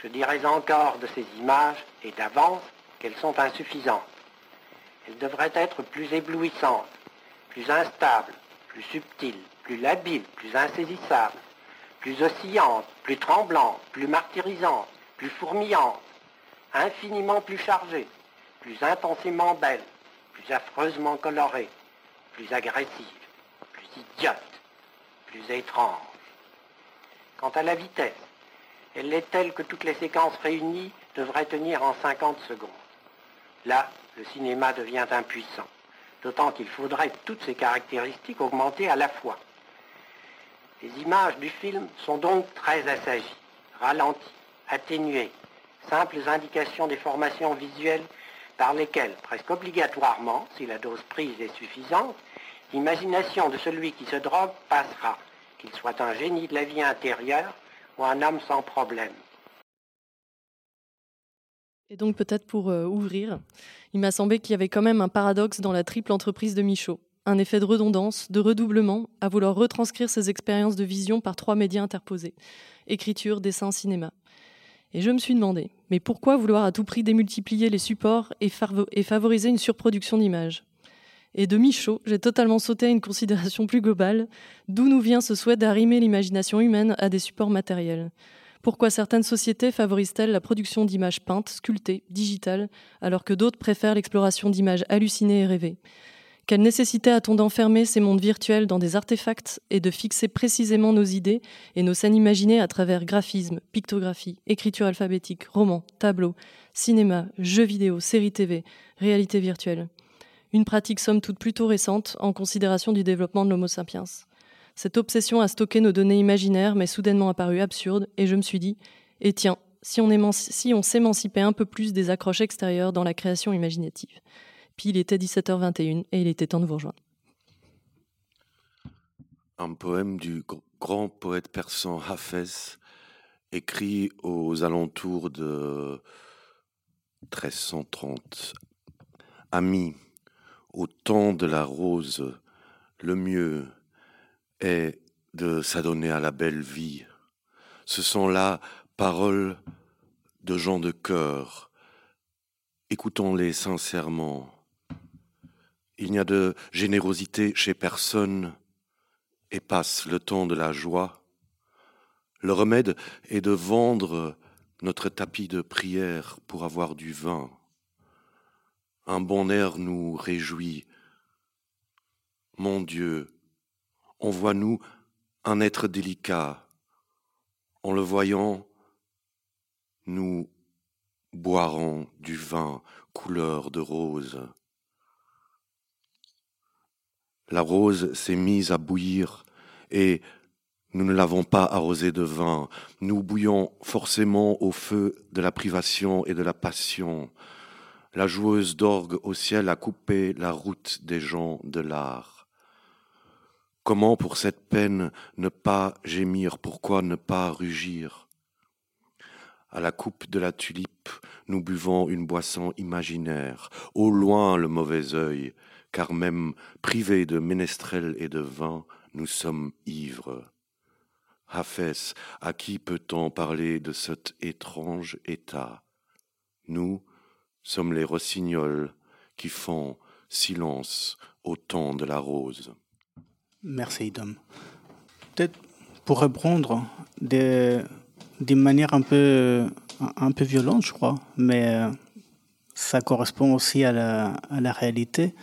je dirais encore de ces images, et d'avance, qu'elles sont insuffisantes. Elles devraient être plus éblouissantes, plus instables, plus subtiles, plus labiles, plus insaisissables, plus oscillante, plus tremblante, plus martyrisante, plus fourmillante, infiniment plus chargée, plus intensément belle, plus affreusement colorée, plus agressive, plus idiote, plus étrange. Quant à la vitesse, elle est telle que toutes les séquences réunies devraient tenir en 50 secondes. Là, le cinéma devient impuissant, d'autant qu'il faudrait toutes ces caractéristiques augmenter à la fois. Les images du film sont donc très assagies, ralenties, atténuées, simples indications des formations visuelles par lesquelles, presque obligatoirement, si la dose prise est suffisante, l'imagination de celui qui se drogue passera, qu'il soit un génie de la vie intérieure un homme sans problème. Et donc peut-être pour euh, ouvrir, il m'a semblé qu'il y avait quand même un paradoxe dans la triple entreprise de Michaud un effet de redondance, de redoublement, à vouloir retranscrire ces expériences de vision par trois médias interposés écriture, dessin, cinéma. Et je me suis demandé, mais pourquoi vouloir à tout prix démultiplier les supports et favoriser une surproduction d'images? Et de Michaud, j'ai totalement sauté à une considération plus globale, d'où nous vient ce souhait d'arrimer l'imagination humaine à des supports matériels? Pourquoi certaines sociétés favorisent-elles la production d'images peintes, sculptées, digitales, alors que d'autres préfèrent l'exploration d'images hallucinées et rêvées? Quelle nécessité a-t-on d'enfermer ces mondes virtuels dans des artefacts et de fixer précisément nos idées et nos scènes imaginées à travers graphisme, pictographie, écriture alphabétique, romans, tableaux, cinéma, jeux vidéo, séries TV, réalité virtuelle? Une pratique somme toute plutôt récente en considération du développement de l'Homo sapiens. Cette obsession à stocker nos données imaginaires m'est soudainement apparue absurde et je me suis dit, et eh tiens, si on, si on s'émancipait un peu plus des accroches extérieures dans la création imaginative il était 17h21 et il était temps de vous rejoindre. Un poème du grand poète persan Hafez, écrit aux alentours de 1330. Amis, au temps de la rose, le mieux est de s'adonner à la belle vie. Ce sont là paroles de gens de cœur. Écoutons-les sincèrement. Il n'y a de générosité chez personne et passe le temps de la joie. Le remède est de vendre notre tapis de prière pour avoir du vin. Un bon air nous réjouit. Mon Dieu, envoie-nous un être délicat. En le voyant, nous boirons du vin couleur de rose. La rose s'est mise à bouillir et nous ne l'avons pas arrosée de vin. Nous bouillons forcément au feu de la privation et de la passion. La joueuse d'orgue au ciel a coupé la route des gens de l'art. Comment pour cette peine ne pas gémir? Pourquoi ne pas rugir? À la coupe de la tulipe, nous buvons une boisson imaginaire. Au loin le mauvais œil, car même privés de ménestrel et de vin, nous sommes ivres. Hafès, à qui peut-on parler de cet étrange état? Nous sommes les rossignols qui font silence au temps de la rose. Merci, Dom. Peut-être pour répondre d'une manière un peu, un peu violente, je crois, mais ça correspond aussi à la, à la réalité.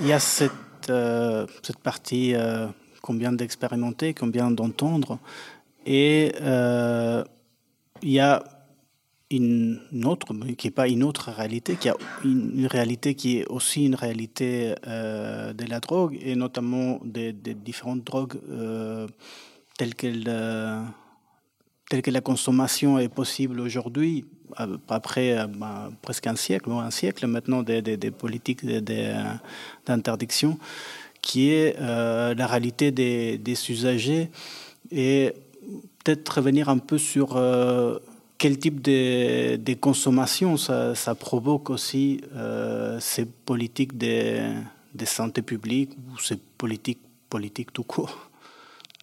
Il y a cette, euh, cette partie euh, qu'on vient d'expérimenter, qu'on vient d'entendre, et euh, il y a une autre, qui n'est pas une autre réalité, qui a une réalité qui est aussi une réalité de la drogue, et notamment des, des différentes drogues telles qu'elles telle que la consommation est possible aujourd'hui, après euh, bah, presque un siècle, un siècle maintenant des, des, politiques d'interdiction, qui est euh, la réalité des, des, usagers et peut-être revenir un peu sur euh, quel type de, consommation ça, provoque aussi ces politiques de, santé publique ou ces politiques politiques tout court?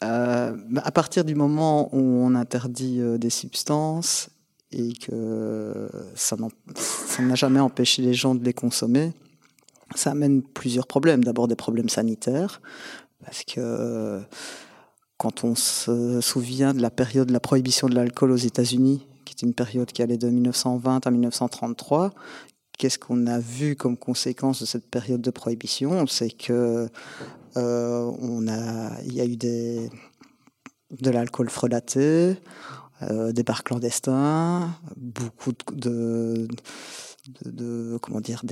Euh, à partir du moment où on interdit euh, des substances et que ça n'a jamais empêché les gens de les consommer, ça amène plusieurs problèmes. D'abord des problèmes sanitaires, parce que quand on se souvient de la période de la prohibition de l'alcool aux États-Unis, est une période qui allait de 1920 à 1933, qu'est-ce qu'on a vu comme conséquence de cette période de prohibition? C'est que euh, a, il y a eu des, de l'alcool frelaté, euh, des bars clandestins, beaucoup de, comment dire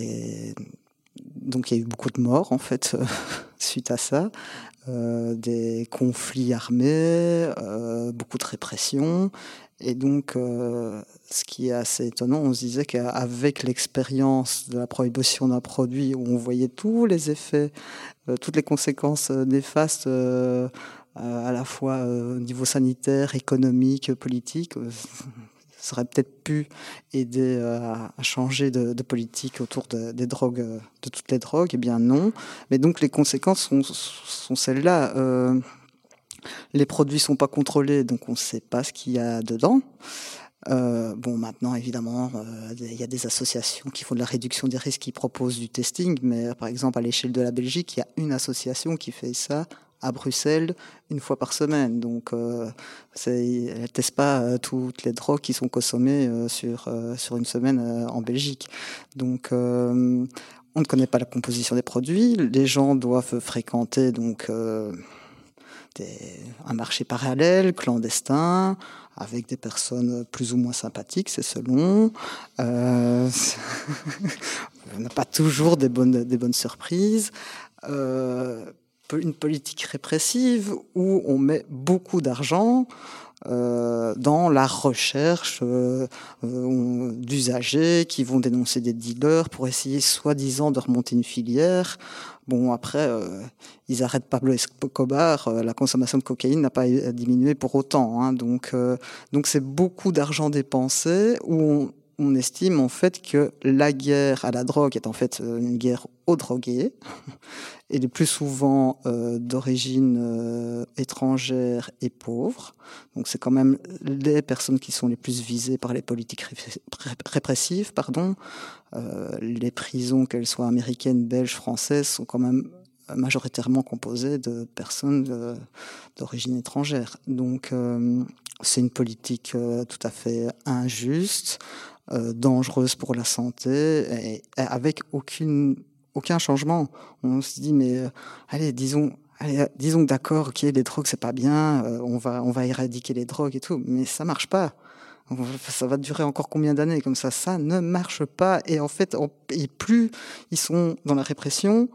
donc il y a eu beaucoup de morts en fait suite à ça, euh, des conflits armés, beaucoup de répression et donc, ce qui est assez étonnant, on se disait qu'avec l'expérience de la prohibition d'un produit, où on voyait tous les effets, euh, toutes les conséquences euh, néfastes, euh, à la fois au niveau sanitaire, économique, politique, ça aurait peut-être pu aider à, changer de, politique autour des drogues, de toutes les drogues. Eh bien non. Mais donc les conséquences sont, sont celles-là les produits sont pas contrôlés, donc on ne sait pas ce qu'il y a dedans. Euh, bon, maintenant, évidemment, euh, il y a des associations qui font de la réduction des risques, qui proposent du testing, mais par exemple, à l'échelle de la Belgique, il y a une association qui fait ça à Bruxelles une fois par semaine. Donc, euh, elle ne teste pas euh, toutes les drogues qui sont consommées sur, sur une semaine en Belgique. Donc, on ne connaît pas la composition des produits. Les gens doivent fréquenter donc un marché parallèle, clandestin, avec des personnes plus ou moins sympathiques, c'est selon. Euh, on n'a pas toujours des bonnes, des bonnes surprises. Euh, une politique répressive où on met beaucoup d'argent euh, dans la recherche euh, d'usagers qui vont dénoncer des dealers pour essayer soi-disant de remonter une filière. Bon, après, euh, ils arrêtent Pablo Escobar, la consommation de cocaïne n'a pas diminué pour autant. Hein, donc, donc c'est beaucoup d'argent dépensé où on estime en fait que la guerre à la drogue est en fait euh, une guerre aux drogués, et le plus souvent euh, d'origine euh, étrangère et pauvre. Donc c'est quand même les personnes qui sont les plus visées par les politiques répressives. Pardon. les prisons, qu'elles soient américaines, belges, françaises, sont quand même majoritairement composées de personnes d'origine étrangère. Donc c'est une politique tout à fait injuste, euh, dangereuse pour la santé, et, avec aucune, aucun changement. On se dit, mais euh, allez, disons, allez, disons d'accord, ok, les drogues c'est pas bien, euh, on va, on va éradiquer les drogues et tout, mais ça marche pas. Ça va durer encore combien d'années comme ça? Ça ne marche pas. Et en fait, et plus ils sont dans la répression,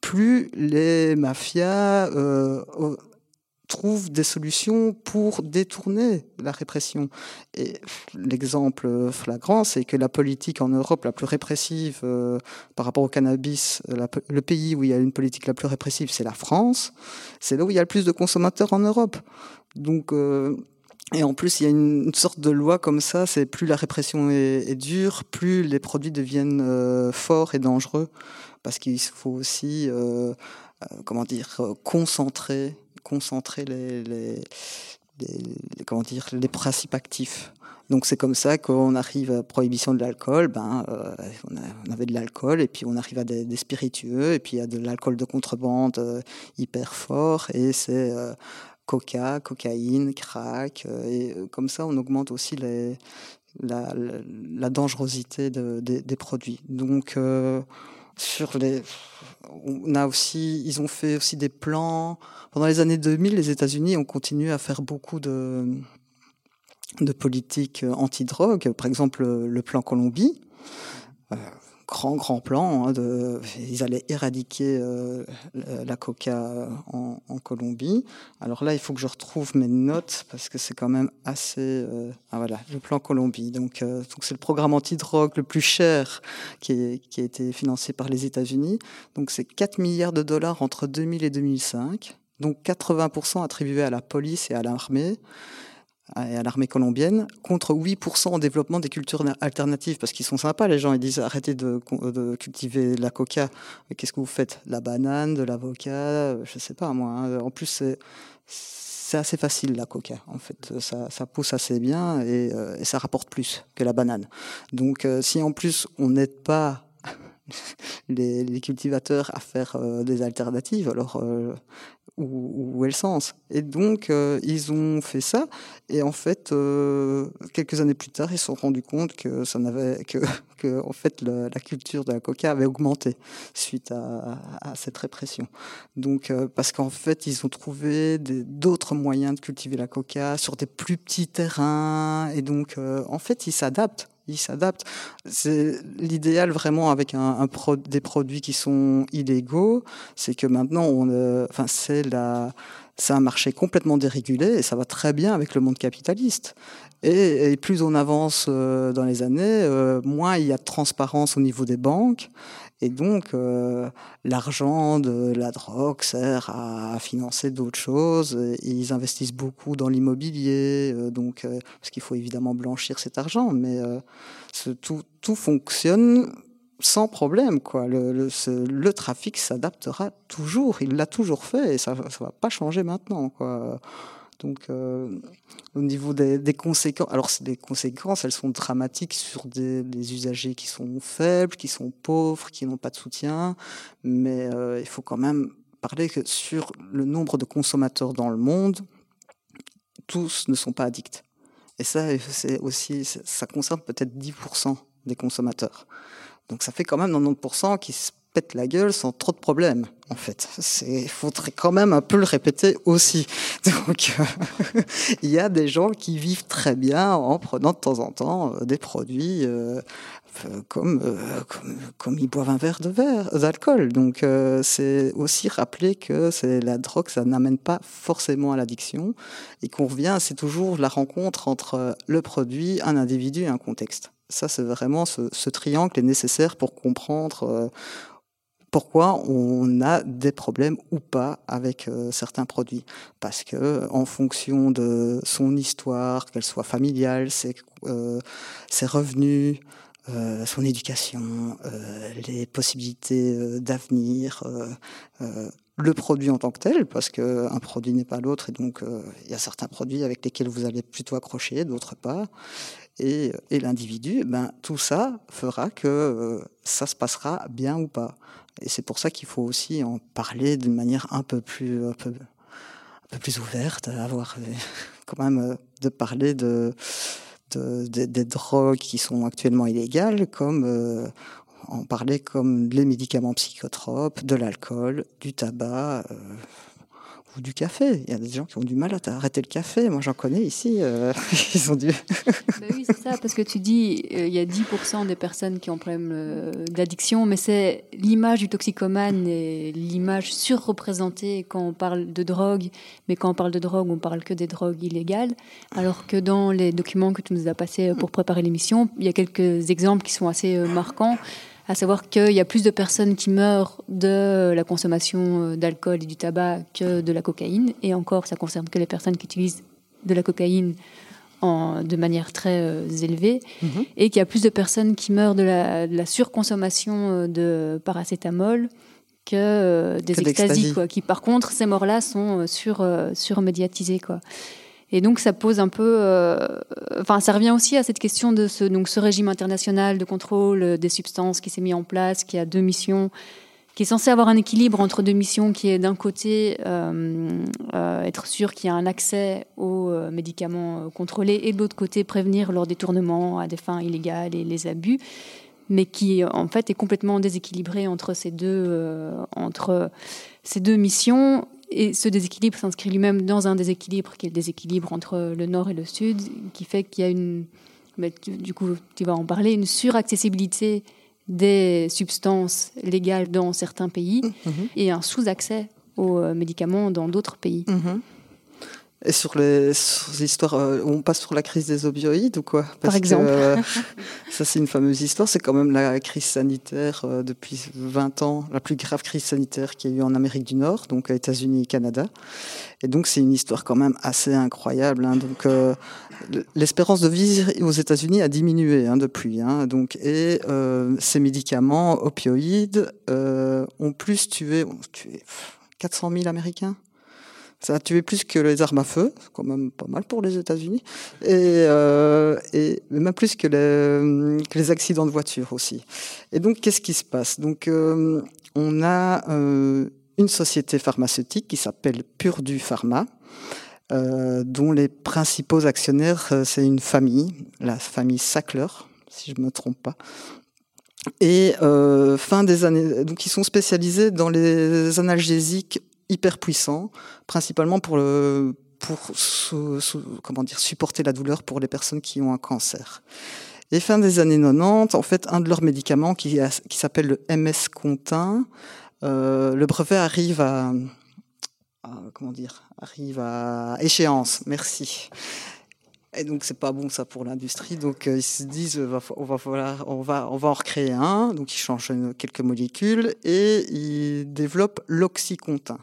plus les mafias euh, trouve des solutions pour détourner la répression. Et l'exemple flagrant, c'est que la politique en Europe la plus répressive euh, par rapport au cannabis, le pays où il y a une politique la plus répressive, c'est la France. C'est là où il y a le plus de consommateurs en Europe. Donc, euh, et en plus, il y a une, sorte de loi comme ça, c'est plus la répression est, dure, plus les produits deviennent euh, forts et dangereux, parce qu'il faut aussi, comment dire, concentrer concentrer les, comment dire, les principes actifs. Donc c'est comme ça qu'on arrive à prohibition de l'alcool. Ben, euh, on, avait de l'alcool et puis on arrive à des, spiritueux et puis il y a de l'alcool de contrebande euh, hyper fort et c'est euh, coca, cocaïne, crack et comme ça on augmente aussi la, la, dangerosité de, des produits. Donc sur les, on a aussi, ils ont fait aussi des plans. Pendant les années 2000, les États-Unis ont continué à faire beaucoup de, de politiques anti-drogue. Par exemple, le plan Colombie. Grand, grand plan. Hein, de, ils allaient éradiquer euh, la coca en, en, Colombie. Alors là, il faut que je retrouve mes notes parce que c'est quand même assez. Euh, ah voilà, le plan Colombie. Donc, euh, c'est le programme anti-drogue le plus cher qui, qui a été financé par les États-Unis. Donc c'est 4 milliards de dollars entre 2000 et 2005. Donc 80% attribués à la police et à l'armée et à l'armée colombienne, contre 8% en développement des cultures alternatives, parce qu'ils sont sympas, les gens, ils disent arrêtez de, cultiver la coca, mais qu'est-ce que vous faites? La banane, de l'avocat, je sais pas moi. Hein. En plus, c'est c'est assez facile la coca. En fait, ça, ça pousse assez bien et, euh, et, ça rapporte plus que la banane. Donc, euh, si en plus on n'aide pas les, cultivateurs à faire euh, des alternatives, alors où, où, est le sens? Et donc, euh, ils ont fait ça. Et en fait, euh, quelques années plus tard, ils se sont rendus compte que ça n'avait que, en fait, la culture de la coca avait augmenté suite à, cette répression. Donc, euh, parce qu'en fait, ils ont trouvé d'autres moyens de cultiver la coca sur des plus petits terrains. Et donc, en fait, ils s'adaptent ils s'adaptent. C'est l'idéal vraiment avec des produits qui sont illégaux, c'est que maintenant euh, c'est un marché complètement dérégulé et ça va très bien avec le monde capitaliste. Et, et plus on avance euh, dans les années, euh, moins il y a de transparence au niveau des banques et donc, euh, l'argent de la drogue sert à, financer d'autres choses. ils investissent beaucoup dans l'immobilier, euh, donc euh, parce qu'il faut évidemment blanchir cet argent, mais ce, tout, tout fonctionne sans problème. Quoi. Le, le, le trafic s'adaptera toujours. Il l'a toujours fait et ça ne va pas changer maintenant. Quoi. Donc, euh, au niveau des, conséquences, alors les conséquences, elles sont dramatiques sur des, des, usagers qui sont faibles, qui sont pauvres, qui n'ont pas de soutien, mais euh, il faut quand même parler que sur le nombre de consommateurs dans le monde, tous ne sont pas addicts. Et ça, c'est aussi, ça concerne peut-être 10% des consommateurs. Donc ça fait quand même 90% qui se pètent la gueule sans trop de problèmes, en fait. Il faudrait quand même un peu le répéter aussi. Donc, euh, il y a des gens qui vivent très bien en prenant de temps en temps euh, des produits euh, comme, comme, comme, ils boivent un verre de verre d'alcool. Donc, c'est aussi rappeler que c'est la drogue, ça n'amène pas forcément à l'addiction et qu'on revient, c'est toujours la rencontre entre le produit, un individu et un contexte. Ça, c'est vraiment ce, ce, triangle est nécessaire pour comprendre pourquoi on a des problèmes ou pas avec euh, certains produits Parce que en fonction de son histoire, qu'elle soit familiale, ses, euh, revenus, euh, son éducation, euh, les possibilités euh, d'avenir, le produit en tant que tel, parce qu'un produit n'est pas l'autre, et donc il y a certains produits avec lesquels vous allez plutôt accrocher, d'autres pas. Et, et l'individu, ben, tout ça fera que ça se passera bien ou pas. Et c'est pour ça qu'il faut aussi en parler d'une manière un peu plus, un peu, plus ouverte, avoir quand même de parler de des drogues qui sont actuellement illégales, comme euh, on parlait comme les médicaments psychotropes, de l'alcool, du tabac. Euh, ou du café. Il y a des gens qui ont du mal à arrêter le café. Moi, j'en connais ici. Euh, ils ont dû. Ben oui, c'est ça, parce que tu dis, il y a 10% des personnes qui ont problème d'addiction, mais c'est l'image du toxicomane et l'image surreprésentée quand on parle de drogue. Mais quand on parle de drogue, on parle que des drogues illégales. Alors que dans les documents que tu nous as passés pour préparer l'émission, il y a quelques exemples qui sont assez marquants à savoir qu'il y a plus de personnes qui meurent de la consommation euh, d'alcool et du tabac que de la cocaïne. Et encore, ça concerne que les personnes qui utilisent de la cocaïne en, de manière très euh, élevée. Mhm. Et qu'il y a plus de personnes qui meurent de la, surconsommation euh, de paracétamol que des extasies. Quoi, qui, par contre, ces morts-là sont sur, surmédiatisées. Quoi. Et donc ça pose un peu, euh, enfin ça revient aussi à cette question de ce, donc ce régime international de contrôle des substances qui s'est mis en place, qui a deux missions, qui est censé avoir un équilibre entre deux missions, qui est d'un côté euh, euh, être sûr qu'il y a un accès aux médicaments contrôlés et de l'autre côté prévenir leur détournement à des fins illégales et les abus, mais qui en fait est complètement déséquilibré entre ces deux, entre ces deux missions et ce déséquilibre s'inscrit lui-même dans un déséquilibre qui est le déséquilibre entre le nord et le sud, qui fait qu'il y a une, du coup, tu vas en parler, une suraccessibilité des substances légales dans certains pays mhm. et un sous-accès aux euh, médicaments dans d'autres pays. Mhm. Et sur les, histoires, euh, on passe sur la crise des opioïdes ou quoi? Par exemple. Euh, ça, c'est une fameuse histoire. C'est quand même la crise sanitaire euh, depuis 20 ans, la plus grave crise sanitaire qu'il y a eu en Amérique du Nord, donc aux États-Unis et Canada. Et donc, c'est une histoire quand même assez incroyable. Hein. Donc, l'espérance de vie aux États-Unis a diminué hein, depuis. Hein. Donc, et ces médicaments opioïdes ont plus tué, ont tué 400 000 Américains ça a tué plus que les armes à feu, quand même pas mal pour les États-Unis, et, euh, et même plus que les, que les, accidents de voiture aussi. Et donc, qu'est-ce qui se passe? Donc, euh, on a euh, une société pharmaceutique qui s'appelle Purdue Pharma, euh, dont les principaux actionnaires, euh, c'est une famille, la famille Sackler, si je me trompe pas. Et euh, fin des années, donc ils sont spécialisés dans les analgésiques hyper puissant, principalement pour pour comment dire supporter la douleur pour les personnes qui ont un cancer. Et fin des années 90, en fait, un de leurs médicaments qui, qui s'appelle le MS Contin, euh, le brevet arrive à, comment dire arrive à échéance. Merci. Et donc c'est pas bon ça pour l'industrie. Donc euh, ils se disent euh, on va on va on va en recréer un. Donc ils changent quelques molécules et ils développent l'oxycontin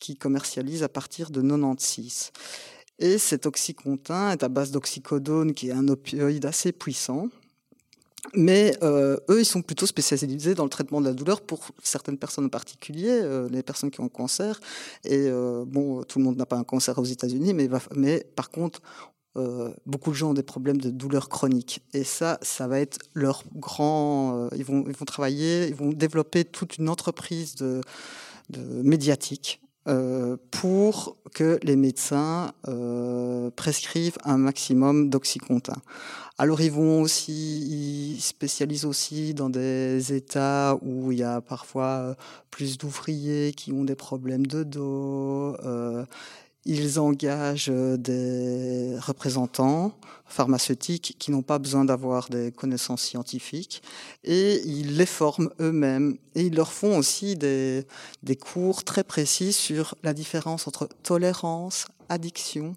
qui commercialise à partir de 96. Et cet oxycontin est à base d'oxycodone qui est un opioïde assez puissant. Mais euh, eux, ils sont plutôt spécialisés dans le traitement de la douleur pour certaines personnes en particulier, les personnes qui ont un cancer. Et bon, tout le monde n'a pas un cancer aux États-Unis, mais par contre, euh, beaucoup de gens ont des problèmes de douleur chronique. Et ça, ça va être leur grand. Euh, ils, vont, ils vont travailler, ils vont développer toute une entreprise de, médiatique euh, pour que les médecins prescrivent un maximum d'oxycontin. Alors ils vont aussi, ils spécialisent aussi dans des États où il y a parfois plus d'ouvriers qui ont des problèmes de dos. Ils engagent euh, des représentants pharmaceutiques qui n'ont pas besoin d'avoir des connaissances scientifiques et ils les forment eux-mêmes. Et ils leur font aussi des, des cours très précis sur la différence entre tolérance, addiction,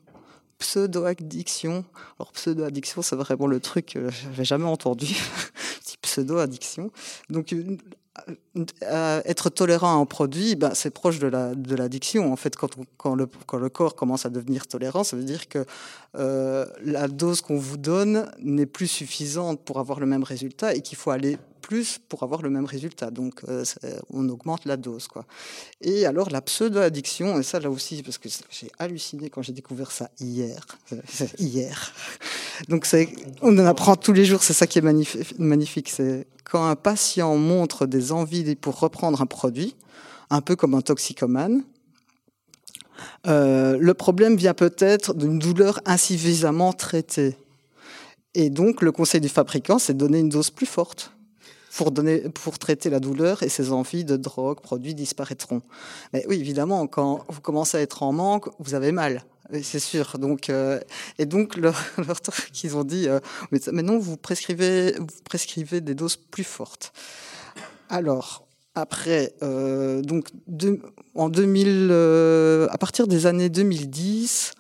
pseudo-addiction. Alors pseudo-addiction, c'est vraiment le truc que j'avais jamais entendu. pseudo-addiction. Donc être tolérant à un produit, ben, c'est proche de la de l'addiction. En fait, quand, quand, le, quand le corps commence à devenir tolérant, ça veut dire que euh, la dose qu'on vous donne n'est plus suffisante pour avoir le même résultat et qu'il faut aller plus pour avoir le même résultat. Donc, euh, on augmente la dose, quoi. Et alors, la pseudo-addiction, et ça là aussi, parce que j'ai halluciné quand j'ai découvert ça hier, hier. Donc, on en apprend tous les jours. C'est ça qui est magnifique. C'est quand un patient montre des envies pour reprendre un produit, un peu comme un toxicomane. Euh, le problème vient peut-être d'une douleur insuffisamment traitée. Et donc, le conseil du fabricant, c'est de donner une dose plus forte pour, donner, pour traiter la douleur et ses envies de drogue, produits disparaîtront. Mais oui, évidemment, quand vous commencez à être en manque, vous avez mal. C'est sûr. Donc, euh, et donc, leur, leur qu'ils ont dit, euh, mais non, vous prescrivez, vous prescrivez des doses plus fortes. Alors, après, euh, donc, en 2000, euh, à partir des années 2010,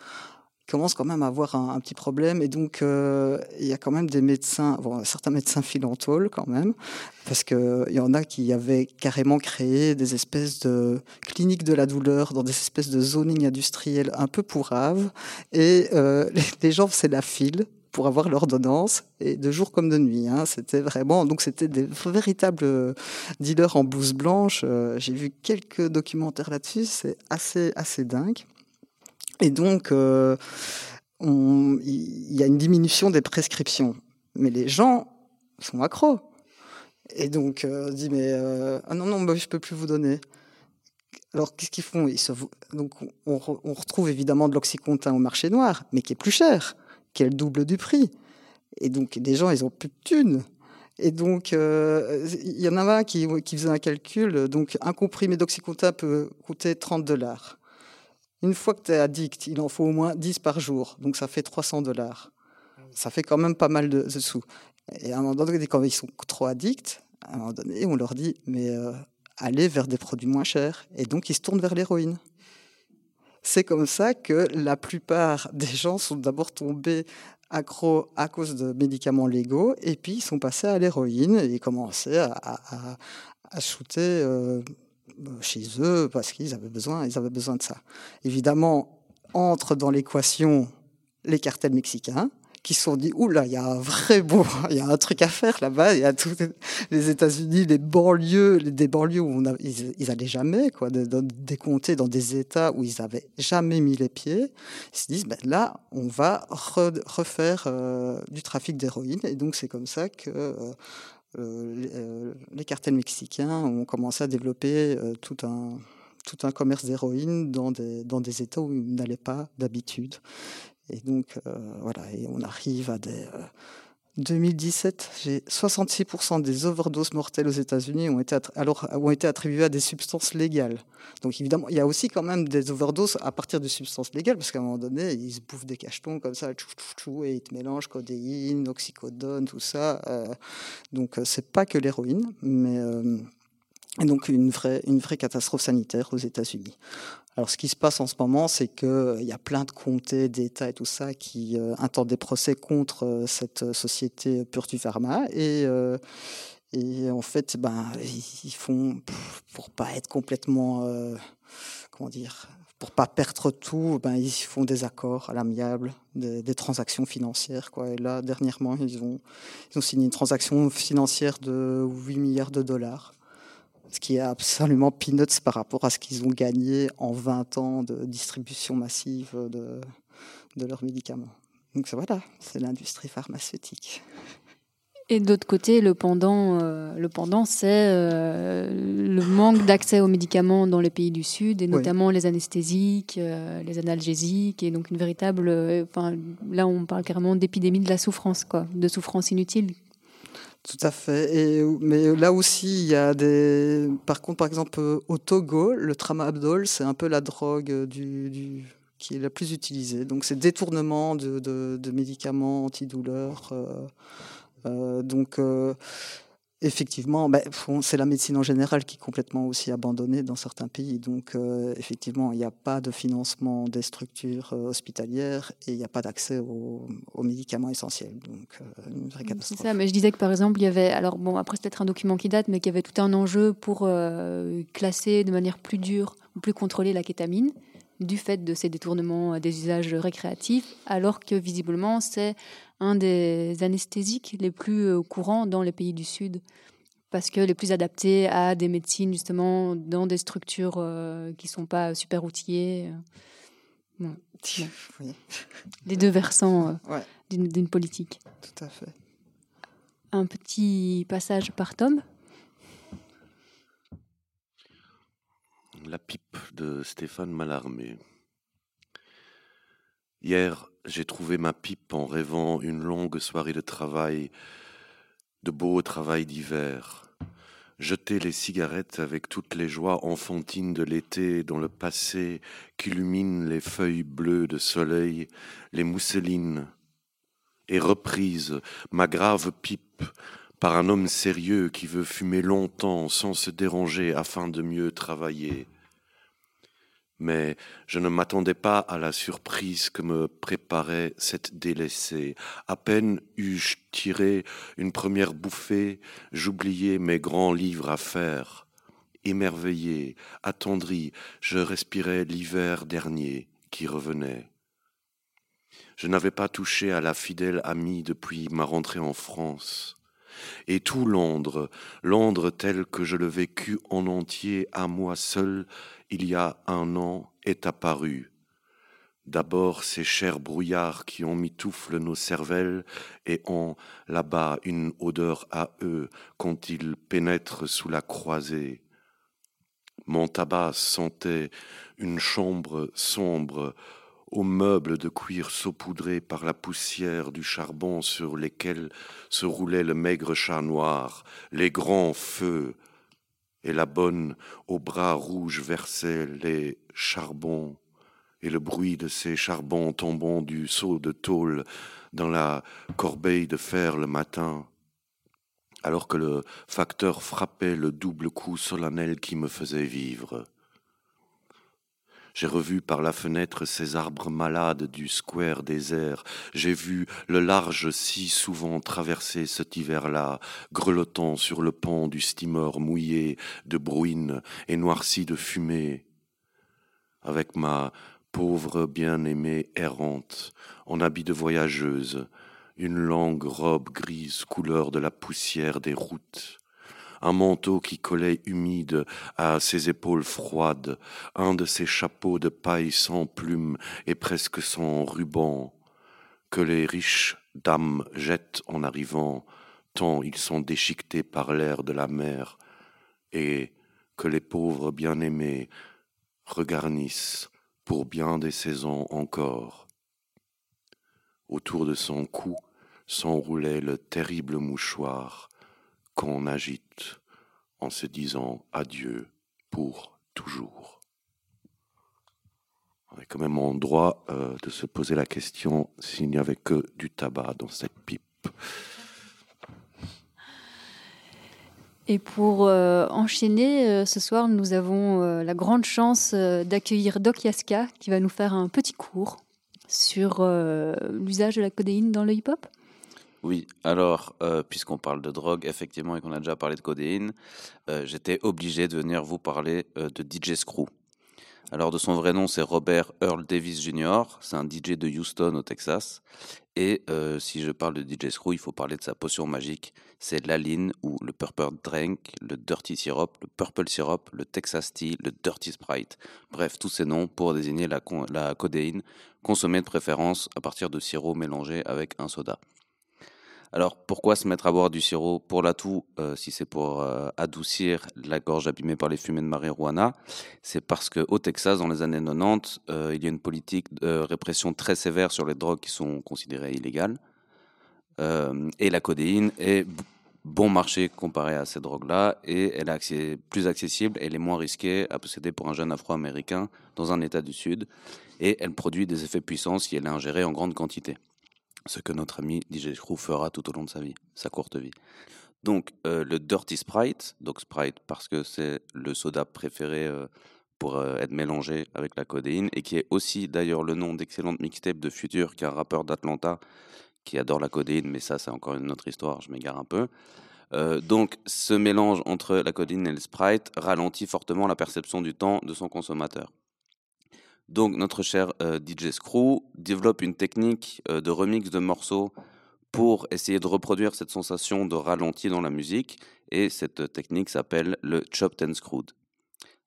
commence quand même à avoir un, petit problème. Et donc, euh, il y a quand même des médecins, bon, certains médecins philanthroles quand même, parce qu'il y en a qui avaient carrément créé des espèces de cliniques de la douleur dans des espèces de zoning industriel un peu pourraves. Et euh, les, gens faisaient la file pour avoir l'ordonnance et de jour comme de nuit. Hein. C'était vraiment donc c'était des véritables dealers en blouse blanche. Euh, j'ai vu quelques documentaires là-dessus, c'est assez assez dingue. Et donc, euh, il y a une diminution des prescriptions. Mais les gens sont accros. Et donc, euh, on dit, mais euh, ah non, non, bah, je peux plus vous donner. Alors, qu'est-ce qu'ils font? Ils. Donc, on, on, retrouve évidemment de l'oxycontin au marché noir, mais qui est plus cher, qui est le double du prix. Et donc, les gens, ils ont plus de thunes. Et donc, euh, il y en a un qui, qui faisait un calcul. Donc, un comprimé d'oxycontin peut coûter 30 dollars. Une fois que tu es addict, il en faut au moins 10 par jour. Donc ça fait 300 dollars. Ça fait quand même pas mal de, sous. Et à un moment donné, quand ils sont trop addicts, à un moment donné, on leur dit, mais euh, allez vers des produits moins chers. Et donc ils se tournent vers l'héroïne. C'est comme ça que la plupart des gens sont d'abord tombés accros à cause de médicaments légaux, et puis ils sont passés à l'héroïne et commençaient à, à, à shooter euh, chez eux parce qu'ils avaient besoin, ils avaient besoin de ça. Évidemment, entre dans l'équation les cartels mexicains qui se sont dit oula, il y a un vrai beau, il y a un truc à faire là-bas. Il y a tous les États-Unis, les banlieues, des banlieues où on a, ils, ils allaient jamais, quoi, de, des comtés dans des États où ils avaient jamais mis les pieds. Ils se disent ben là, on va refaire euh, du trafic d'héroïne et donc c'est comme ça que euh, euh, euh, les cartels mexicains ont commencé à développer euh, tout un, tout un commerce d'héroïne dans des, dans des États où ils n'allaient pas d'habitude. Et donc, voilà, et on arrive à des, 2017, j'ai 66% des overdoses mortelles aux États-Unis ont été ont été attribuées à des substances légales. Donc évidemment, il y a aussi quand même des overdoses à partir de substances légales parce qu'à un moment donné, ils se bouffent des cachetons comme ça, tchou, tchou, et ils te mélangent codéine, oxycodone, tout ça. Euh, donc euh, c'est pas que l'héroïne, mais euh, donc une vraie, une vraie catastrophe sanitaire aux États-Unis. Alors ce qui se passe en ce moment, c'est qu'il euh, y a plein de comtés, d'États et tout ça qui euh, intentent des procès contre euh, cette société Purtu Pharma et en fait, ben, ils font pour pas être complètement, comment dire, pour pas perdre tout, ben, ils font des accords à l'amiable, des, transactions financières. Et là, dernièrement, ils ont, ils ont signé une transaction financière de 8 milliards de dollars ce qui est absolument peanuts par rapport à ce qu'ils ont gagné en 20 ans de distribution massive de, de leurs médicaments. Donc voilà, c'est l'industrie pharmaceutique. Et d'autre côté, le pendant, euh, le pendant, c'est euh, le manque d'accès aux médicaments dans les pays du Sud, et notamment les anesthésiques, euh, les analgésiques, et donc une véritable, enfin là on parle carrément d'épidémie de la souffrance, quoi, de souffrance inutile tout à fait. Mais là aussi, il y a des. Par contre, par exemple, au Togo, le tramadol, c'est un peu la drogue du, qui est la plus utilisée. Donc, c'est détournement de, médicaments antidouleurs. Euh, euh, donc, euh, Effectivement, ben, c'est la médecine en général qui est complètement aussi abandonnée dans certains pays. Donc, euh, effectivement, il n'y a pas de financement des structures euh, hospitalières et il n'y a pas d'accès aux, médicaments essentiels. Donc, euh, une vraie catastrophe. C'est ça, mais je disais que par exemple, il y avait, alors bon, après c'est peut-être un document qui date, mais qu'il y avait tout un enjeu pour classer de manière plus dure ou plus contrôlée la kétamine du fait de ces détournements des usages récréatifs, alors que visiblement c'est un des anesthésiques les plus euh, courants dans les pays du Sud, parce que les plus adaptés à des médecines justement dans des structures euh, qui ne sont pas super outillées. Euh. Les deux versants d'une politique. Tout à fait. Un petit passage par tome. La pipe de Stéphane Mallarmé. Hier, j'ai trouvé ma pipe en rêvant une longue soirée de travail, de beau travail d'hiver. Jeter les cigarettes avec toutes les joies enfantines de l'été dans le passé qu'illuminent les feuilles bleues de soleil, les mousselines, et reprise ma grave pipe par un homme sérieux qui veut fumer longtemps sans se déranger afin de mieux travailler mais je ne m'attendais pas à la surprise que me préparait cette délaissée. À peine eus-je tiré une première bouffée, j'oubliais mes grands livres à faire. Émerveillé, attendri, je respirais l'hiver dernier qui revenait. Je n'avais pas touché à la fidèle amie depuis ma rentrée en France. Et tout Londres, Londres tel que je le vécus en entier à moi seul, il y a un an, est apparu. D'abord ces chers brouillards qui ont mitouflent nos cervelles et ont là-bas une odeur à eux quand ils pénètrent sous la croisée. Mon tabac sentait une chambre sombre aux meubles de cuir saupoudrés par la poussière du charbon sur lesquels se roulait le maigre chat noir, les grands feux, et la bonne aux bras rouges versait les charbons, et le bruit de ces charbons tombant du seau de tôle dans la corbeille de fer le matin, alors que le facteur frappait le double coup solennel qui me faisait vivre. J'ai revu par la fenêtre ces arbres malades du square désert. J'ai vu le large si souvent traversé cet hiver-là, grelottant sur le pont du steamer mouillé de bruine et noirci de fumée. Avec ma pauvre bien-aimée errante, en habit de voyageuse, une longue robe grise couleur de la poussière des routes un manteau qui collait humide à ses épaules froides, un de ses chapeaux de paille sans plumes et presque sans ruban, que les riches dames jettent en arrivant, tant ils sont déchiquetés par l'air de la mer, et que les pauvres bien-aimés regarnissent pour bien des saisons encore. Autour de son cou s'enroulait le terrible mouchoir, qu'on agite en se disant adieu pour toujours. On est quand même en droit euh, de se poser la question s'il n'y avait que du tabac dans cette pipe. Et pour euh, enchaîner, euh, ce soir, nous avons la grande chance d'accueillir Doc Yaska qui va nous faire un petit cours sur l'usage de la codéine dans le hip-hop. Oui, alors, euh, puisqu'on parle de drogue, effectivement, et qu'on a déjà parlé de codéine, euh, j'étais obligé de venir vous parler euh, de DJ Screw. Alors, de son vrai nom, c'est Robert Earl Davis Jr., c'est un DJ de Houston, au Texas. Et si je parle de DJ Screw, il faut parler de sa potion magique. C'est l'aline ou le Purple Drink, le Dirty Syrup, le Purple Syrup, le Texas Tea, le Dirty Sprite. Bref, tous ces noms pour désigner la, la codéine, consommée de préférence à partir de sirop mélangé avec un soda. Alors pourquoi se mettre à boire du sirop pour l'atout euh, si c'est pour euh, adoucir la gorge abîmée par les fumées de marijuana? C'est parce qu'au Texas, dans les années 90, euh, il y a une politique de répression très sévère sur les drogues qui sont considérées illégales. et la codéine est bon marché comparé à ces drogues-là et elle est plus accessible et elle est moins risquée à posséder pour un jeune afro-américain dans un état du Sud. Et elle produit des effets puissants si elle est ingérée en grande quantité ce que notre ami DJ Screw fera tout au long de sa vie, sa courte vie. Donc le Dirty Sprite, donc Sprite parce que c'est le soda préféré pour être mélangé avec la codéine et qui est aussi d'ailleurs le nom d'excellente mixtape de Future, qui est un rappeur d'Atlanta qui adore la codéine, mais ça c'est encore une autre histoire, je m'égare un peu. donc ce mélange entre la codéine et le Sprite ralentit fortement la perception du temps de son consommateur. Donc notre cher DJ Screw développe une technique de remix de morceaux pour essayer de reproduire cette sensation de ralenti dans la musique et cette technique s'appelle le chopped and screwed.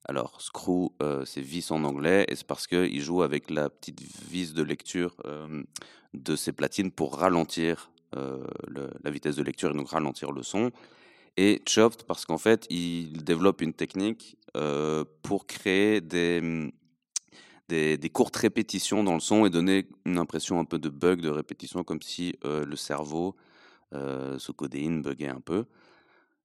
Alors, screw, euh, c'est vis en anglais, et c'est parce qu'il joue avec la petite vis de lecture euh, de ses platines pour ralentir euh, la vitesse de lecture et donc ralentir le son. Et chopped parce qu'en fait, il développe une technique pour créer des, des, courtes répétitions dans le son et donner une impression un peu de bug, de répétition, comme si le cerveau, sous codéine, buguait un peu.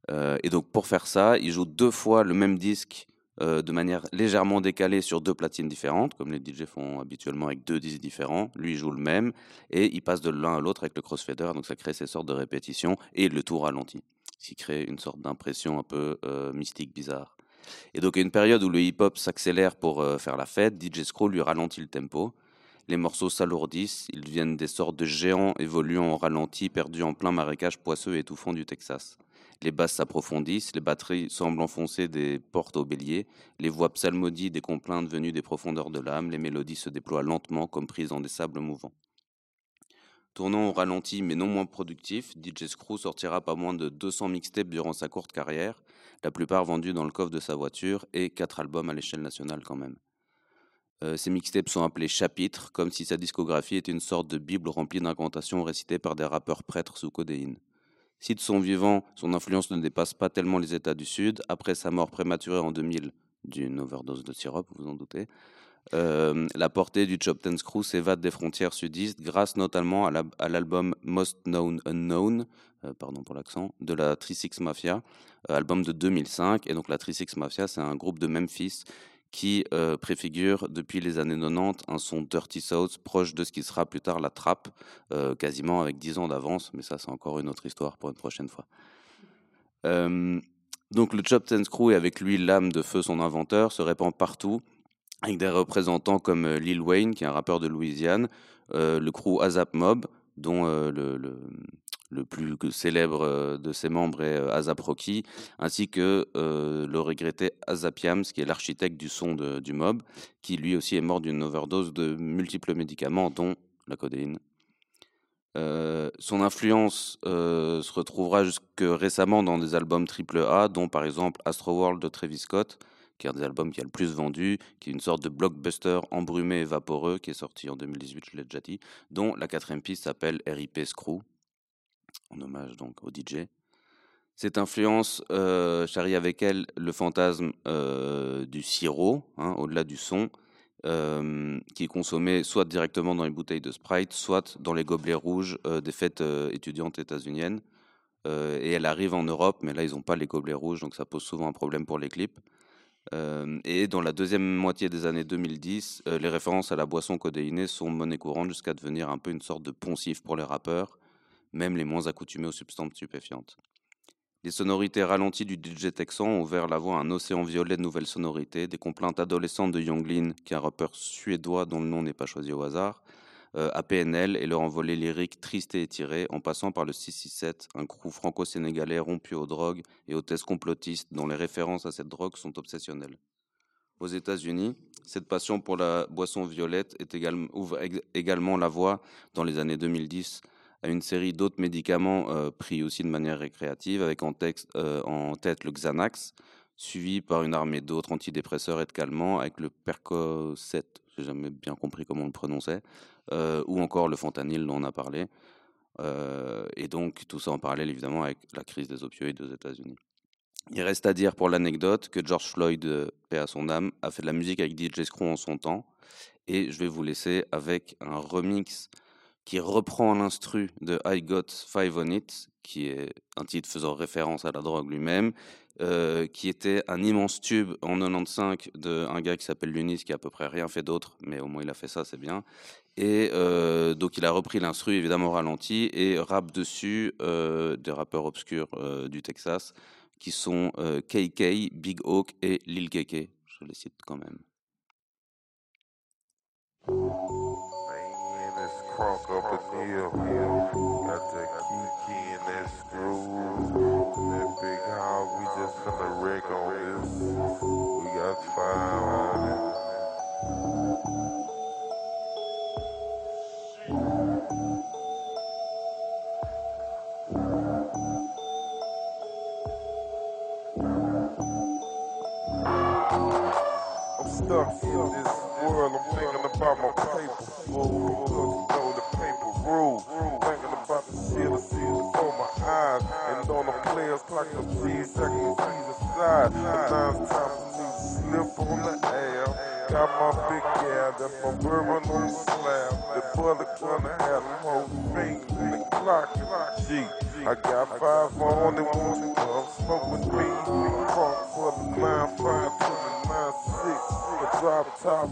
et donc, pour faire ça, il joue deux fois le même disque euh, de manière légèrement décalée sur deux platines différentes, comme les DJ font habituellement avec deux disques différents. Lui, joue le même et il passe de l'un à l'autre avec le crossfader, donc ça crée ces sortes de répétitions et le tout ralenti, ce qui crée une sorte d'impression un peu euh, mystique, bizarre. Et donc, à une période où le hip-hop s'accélère pour euh, faire la fête, DJ Scroll lui ralentit le tempo. Les morceaux s'alourdissent, ils deviennent des sortes de géants évoluant en ralenti, perdus en plein marécage poisseux et étouffant du Texas. Les basses s'approfondissent, les batteries semblent enfoncer des portes au bélier, les voix psalmodies des complaintes venues des profondeurs de l'âme, les mélodies se déploient lentement comme prises dans des sables mouvants. Tournant au ralenti mais non moins productif, DJ Screw sortira pas moins de 200 mixtapes durant sa courte carrière, la plupart vendus dans le coffre de sa voiture et 4 albums à l'échelle nationale quand même. Euh, ces mixtapes sont appelés chapitres, comme si sa discographie était une sorte de bible remplie d'incantations récitées par des rappeurs prêtres sous codéine. Si de son vivant, son influence ne dépasse pas tellement les États du Sud, après sa mort prématurée en 2000 d'une overdose de sirop, vous en doutez, euh, la portée du Chop Ten Screw s'évade des frontières sudistes grâce notamment à l'album Most Known Unknown, pardon pour l'accent, de la Trisix Mafia, euh, album de 2005. Et donc la Trisix Mafia, c'est un groupe de Memphis qui euh, préfigure depuis les années 90 un son Dirty South proche de ce qui sera plus tard la trappe, euh, quasiment avec 10 ans d'avance, mais ça c'est encore une autre histoire pour une prochaine fois. Euh, donc le Chop Ten Screw et avec lui l'âme de feu son inventeur se répand partout, avec des représentants comme Lil Wayne, qui est un rappeur de Louisiane, le crew Azap Mob, dont le plus célèbre de ses membres est Azap Rocky, ainsi que le regretté Azapiams, qui est l'architecte du son du mob, qui lui aussi est mort d'une overdose de multiples médicaments, dont la codéine. son influence se retrouvera jusque récemment dans des albums AAA, dont par exemple Astro World de Travis Scott, qui est un des albums qui a le plus vendu, qui est une sorte de blockbuster embrumé et vaporeux, qui est sorti en 2018, je l'ai déjà dit, dont la quatrième piste s'appelle RIP Screw, en hommage donc au DJ. Cette influence euh, charrie avec elle le fantasme euh, du sirop, hein, au-delà du son, euh, qui est consommé soit directement dans les bouteilles de Sprite, soit dans les gobelets rouges des fêtes étudiantes états-uniennes. et elle arrive en Europe, mais là, ils n'ont pas les gobelets rouges, donc ça pose souvent un problème pour les clips. et dans la deuxième moitié des années 2010, les références à la boisson codéinée sont monnaie courante jusqu'à devenir un peu une sorte de poncif pour les rappeurs même les moins accoutumés aux substances stupéfiantes. Les sonorités ralenties du DJ texan ont ouvert la voie à un océan violet de nouvelles sonorités, des complaintes adolescentes de Younglin, qui est un rappeur suédois dont le nom n'est pas choisi au hasard, euh, à PNL et leur envolée lyrique triste et étirée, en passant par le 667, un crew franco-sénégalais rompu aux drogues et aux thèses complotistes dont les références à cette drogue sont obsessionnelles. Aux États-Unis, cette passion pour la boisson violette est ouvre également la voie, dans les années 2010, à une série d'autres médicaments euh, pris aussi de manière récréative, avec euh, en tête le Xanax, suivi par une armée d'autres antidépresseurs et de calmants, avec le Percocet, j'ai jamais bien compris comment on le prononçait, euh, ou encore le fentanyl dont on a parlé. et donc tout ça en parallèle évidemment avec la crise des opioïdes aux États-Unis. Il reste à dire pour l'anecdote que George Floyd, paix à son âme, a fait de la musique avec DJ Screw en son temps. Et je vais vous laisser avec un remix qui reprend l'instru de I Got Five on It, qui est un titre faisant référence à la drogue lui-même, euh, qui était un immense tube en 95 d'un gars qui s'appelle Lunis, qui a à peu près rien fait d'autre, mais au moins il a fait ça, c'est bien. Et euh, donc il a repris l'instru, évidemment ralenti, et rap dessus euh, des rappeurs obscurs du Texas, qui sont KK, Big Hawk et Lil Keke. Je les cite quand même. That big house, we just wreck on this. We got five on it. I'm stuck in this world, I'm thinking about my paper. Oh, players clock the three seconds aside. But now it's time for me to slip on the air. Got my big gal, that's my bourbon on the slab. The bullet gonna have them whole fingers in the clock. G, I got five on and want to come smoke with me. Park for the 9 5 to the 9 6. The drop top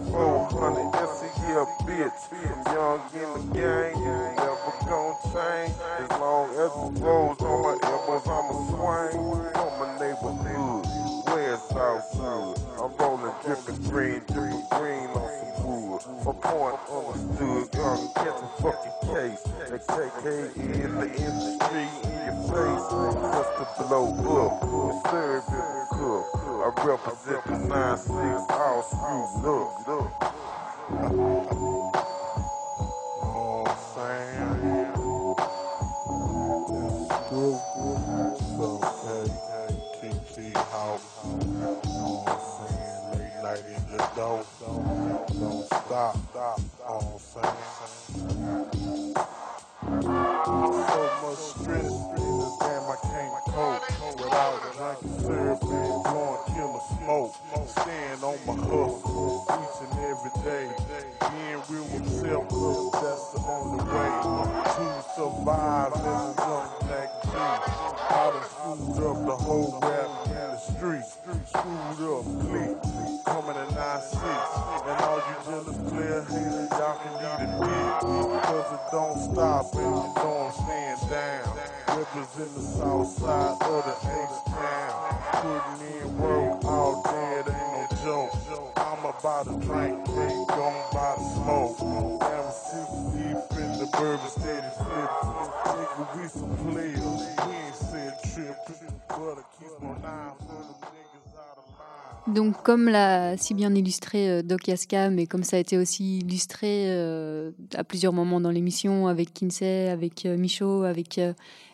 comme l'a si bien illustré euh, Doc Yaska, mais comme ça a été aussi illustré euh, à plusieurs moments dans l'émission avec Kinsey, avec euh, Michaud, avec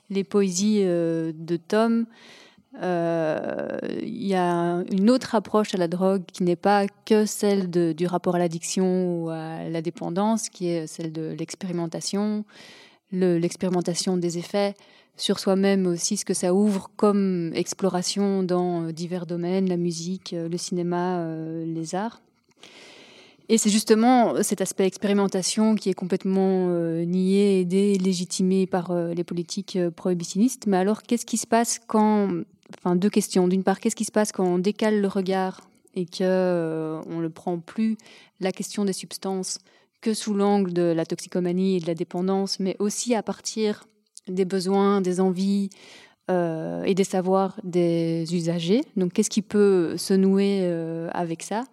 les poésies de Tom, il y a une autre approche à la drogue qui n'est pas que celle du rapport à l'addiction ou à la dépendance, qui est celle de l'expérimentation, le- l'expérimentation des effets sur soi-même aussi, ce que ça ouvre comme exploration dans euh, divers domaines, la musique, euh, le cinéma, euh, les arts. Et c'est justement cet aspect expérimentation qui est complètement nié et délégitimé par les politiques prohibitionnistes. Mais alors, qu'est-ce qui se passe quand... Enfin, deux questions. D'une part, qu'est-ce qui se passe quand on décale le regard et que on ne prend plus la question des substances que sous l'angle de la toxicomanie et de la dépendance, mais aussi à partir des besoins, des envies euh, et des savoirs des usagers. Donc, qu'est-ce qui peut se nouer euh, avec ça?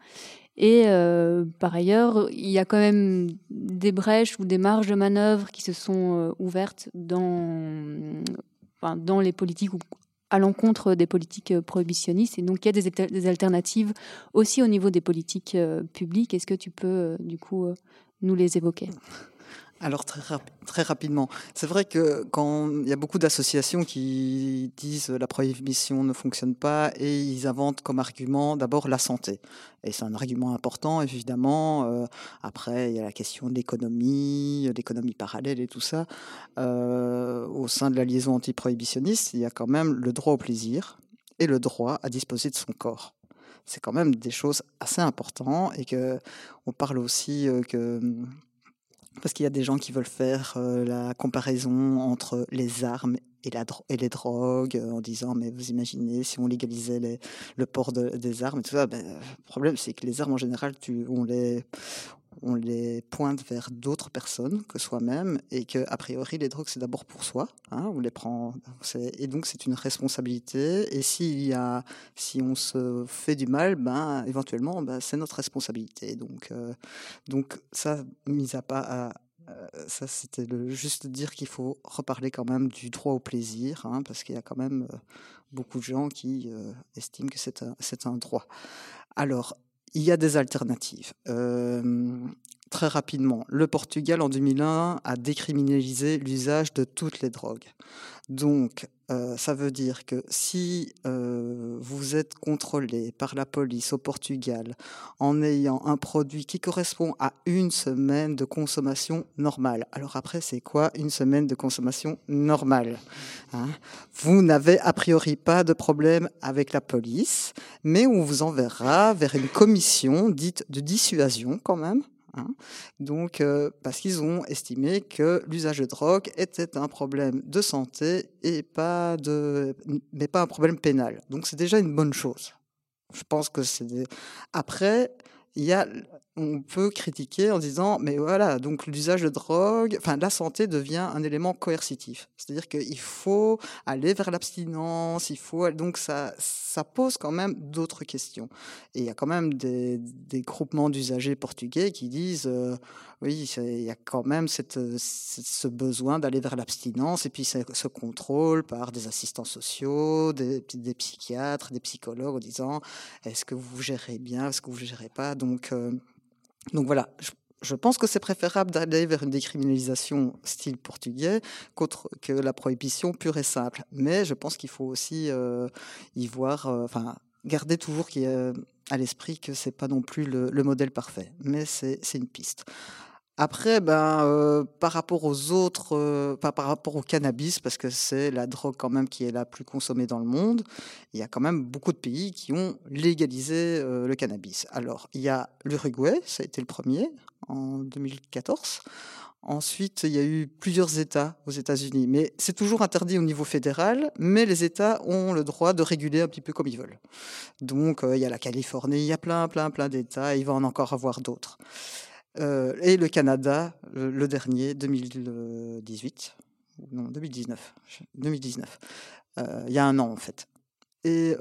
Et euh, par ailleurs, il y a quand même des brèches ou des marges de manœuvre qui se sont ouvertes dans, les politiques ou à l'encontre des politiques prohibitionnistes. Et donc, il y a des, alter- des alternatives aussi au niveau des politiques publiques. Est-ce que tu peux, du coup, nous les évoquer? Alors très, très rapidement, c'est vrai que quand il y a beaucoup d'associations qui disent euh, la prohibition ne fonctionne pas et ils inventent comme argument d'abord la santé. Et c'est un argument important évidemment. Euh, après il y a la question de l'économie, euh, l'économie parallèle et tout ça. Euh, au sein de la liaison antiprohibitionniste, il y a quand même le droit au plaisir et le droit à disposer de son corps. C'est quand même des choses assez importantes et que on parle aussi euh, que parce qu'il y a des gens qui veulent faire euh, la comparaison entre les armes et, la, et les drogues en disant mais vous imaginez si on légalisait les, le port des armes et tout ça. Ben, le problème c'est que les armes en général, tu, on les on les pointe vers d'autres personnes que soi-même et que a priori les drogues c'est d'abord pour soi hein, on les prend et donc c'est une responsabilité. Et s'il y a si on se fait du mal ben éventuellement ben, c'est notre responsabilité. Donc euh, donc ça mis à pas euh, ça c'était juste dire qu'il faut reparler quand même du droit au plaisir hein, parce qu'il y a quand même euh, beaucoup de gens qui estiment que c'est un, c'est un droit. Alors il y a des alternatives. Très rapidement, le Portugal en 2001 a décriminalisé l'usage de toutes les drogues. Donc, ça veut dire que si euh, vous êtes contrôlé par la police au Portugal en ayant un produit qui correspond à une semaine de consommation normale, alors après, c'est quoi une semaine de consommation normale hein? Vous n'avez a priori pas de problème avec la police, mais on vous enverra vers une commission dite de dissuasion quand même, Hein. Donc, euh, parce qu'ils ont estimé que l'usage de drogue était un problème de santé et pas de, mais pas un problème pénal. Donc, c'est déjà une bonne chose. Je pense que c'est après il y a on peut critiquer en disant, mais voilà, donc l'usage de drogue, enfin la santé devient un élément coercitif. C'est-à-dire qu'il faut aller vers l'abstinence, il faut donc ça, ça pose quand même d'autres questions. Et il y a quand même des, groupements d'usagers portugais qui disent, euh, oui, il y a quand même cette, ce besoin d'aller vers l'abstinence et puis ce, contrôle par des assistants sociaux, des, des, psychiatres, des psychologues en disant, est-ce que vous gérez bien, est-ce que vous gérez pas, donc euh, donc voilà, je, pense que c'est préférable d'aller vers une décriminalisation style portugais qu'autre que la prohibition pure et simple. Mais je pense qu'il faut aussi euh, y voir, euh, enfin, garder toujours à l'esprit que c'est pas non plus le modèle parfait, mais c'est une piste. Après, ben, euh, par rapport aux autres, euh, par rapport au cannabis, parce que c'est la drogue quand même qui est la plus consommée dans le monde, il y a quand même beaucoup de pays qui ont légalisé euh, le cannabis. Alors, il y a l'Uruguay, ça a été le premier, en 2014. Ensuite, il y a eu plusieurs États aux États-Unis, mais c'est toujours interdit au niveau fédéral, mais les États ont le droit de réguler un petit peu comme ils veulent. Donc, il y a la Californie, il y a plein, plein, plein d'États, il va en encore avoir d'autres. Euh, et le Canada, le, dernier, 2018, non, 2019, 2019, euh, il y a un an en fait. Et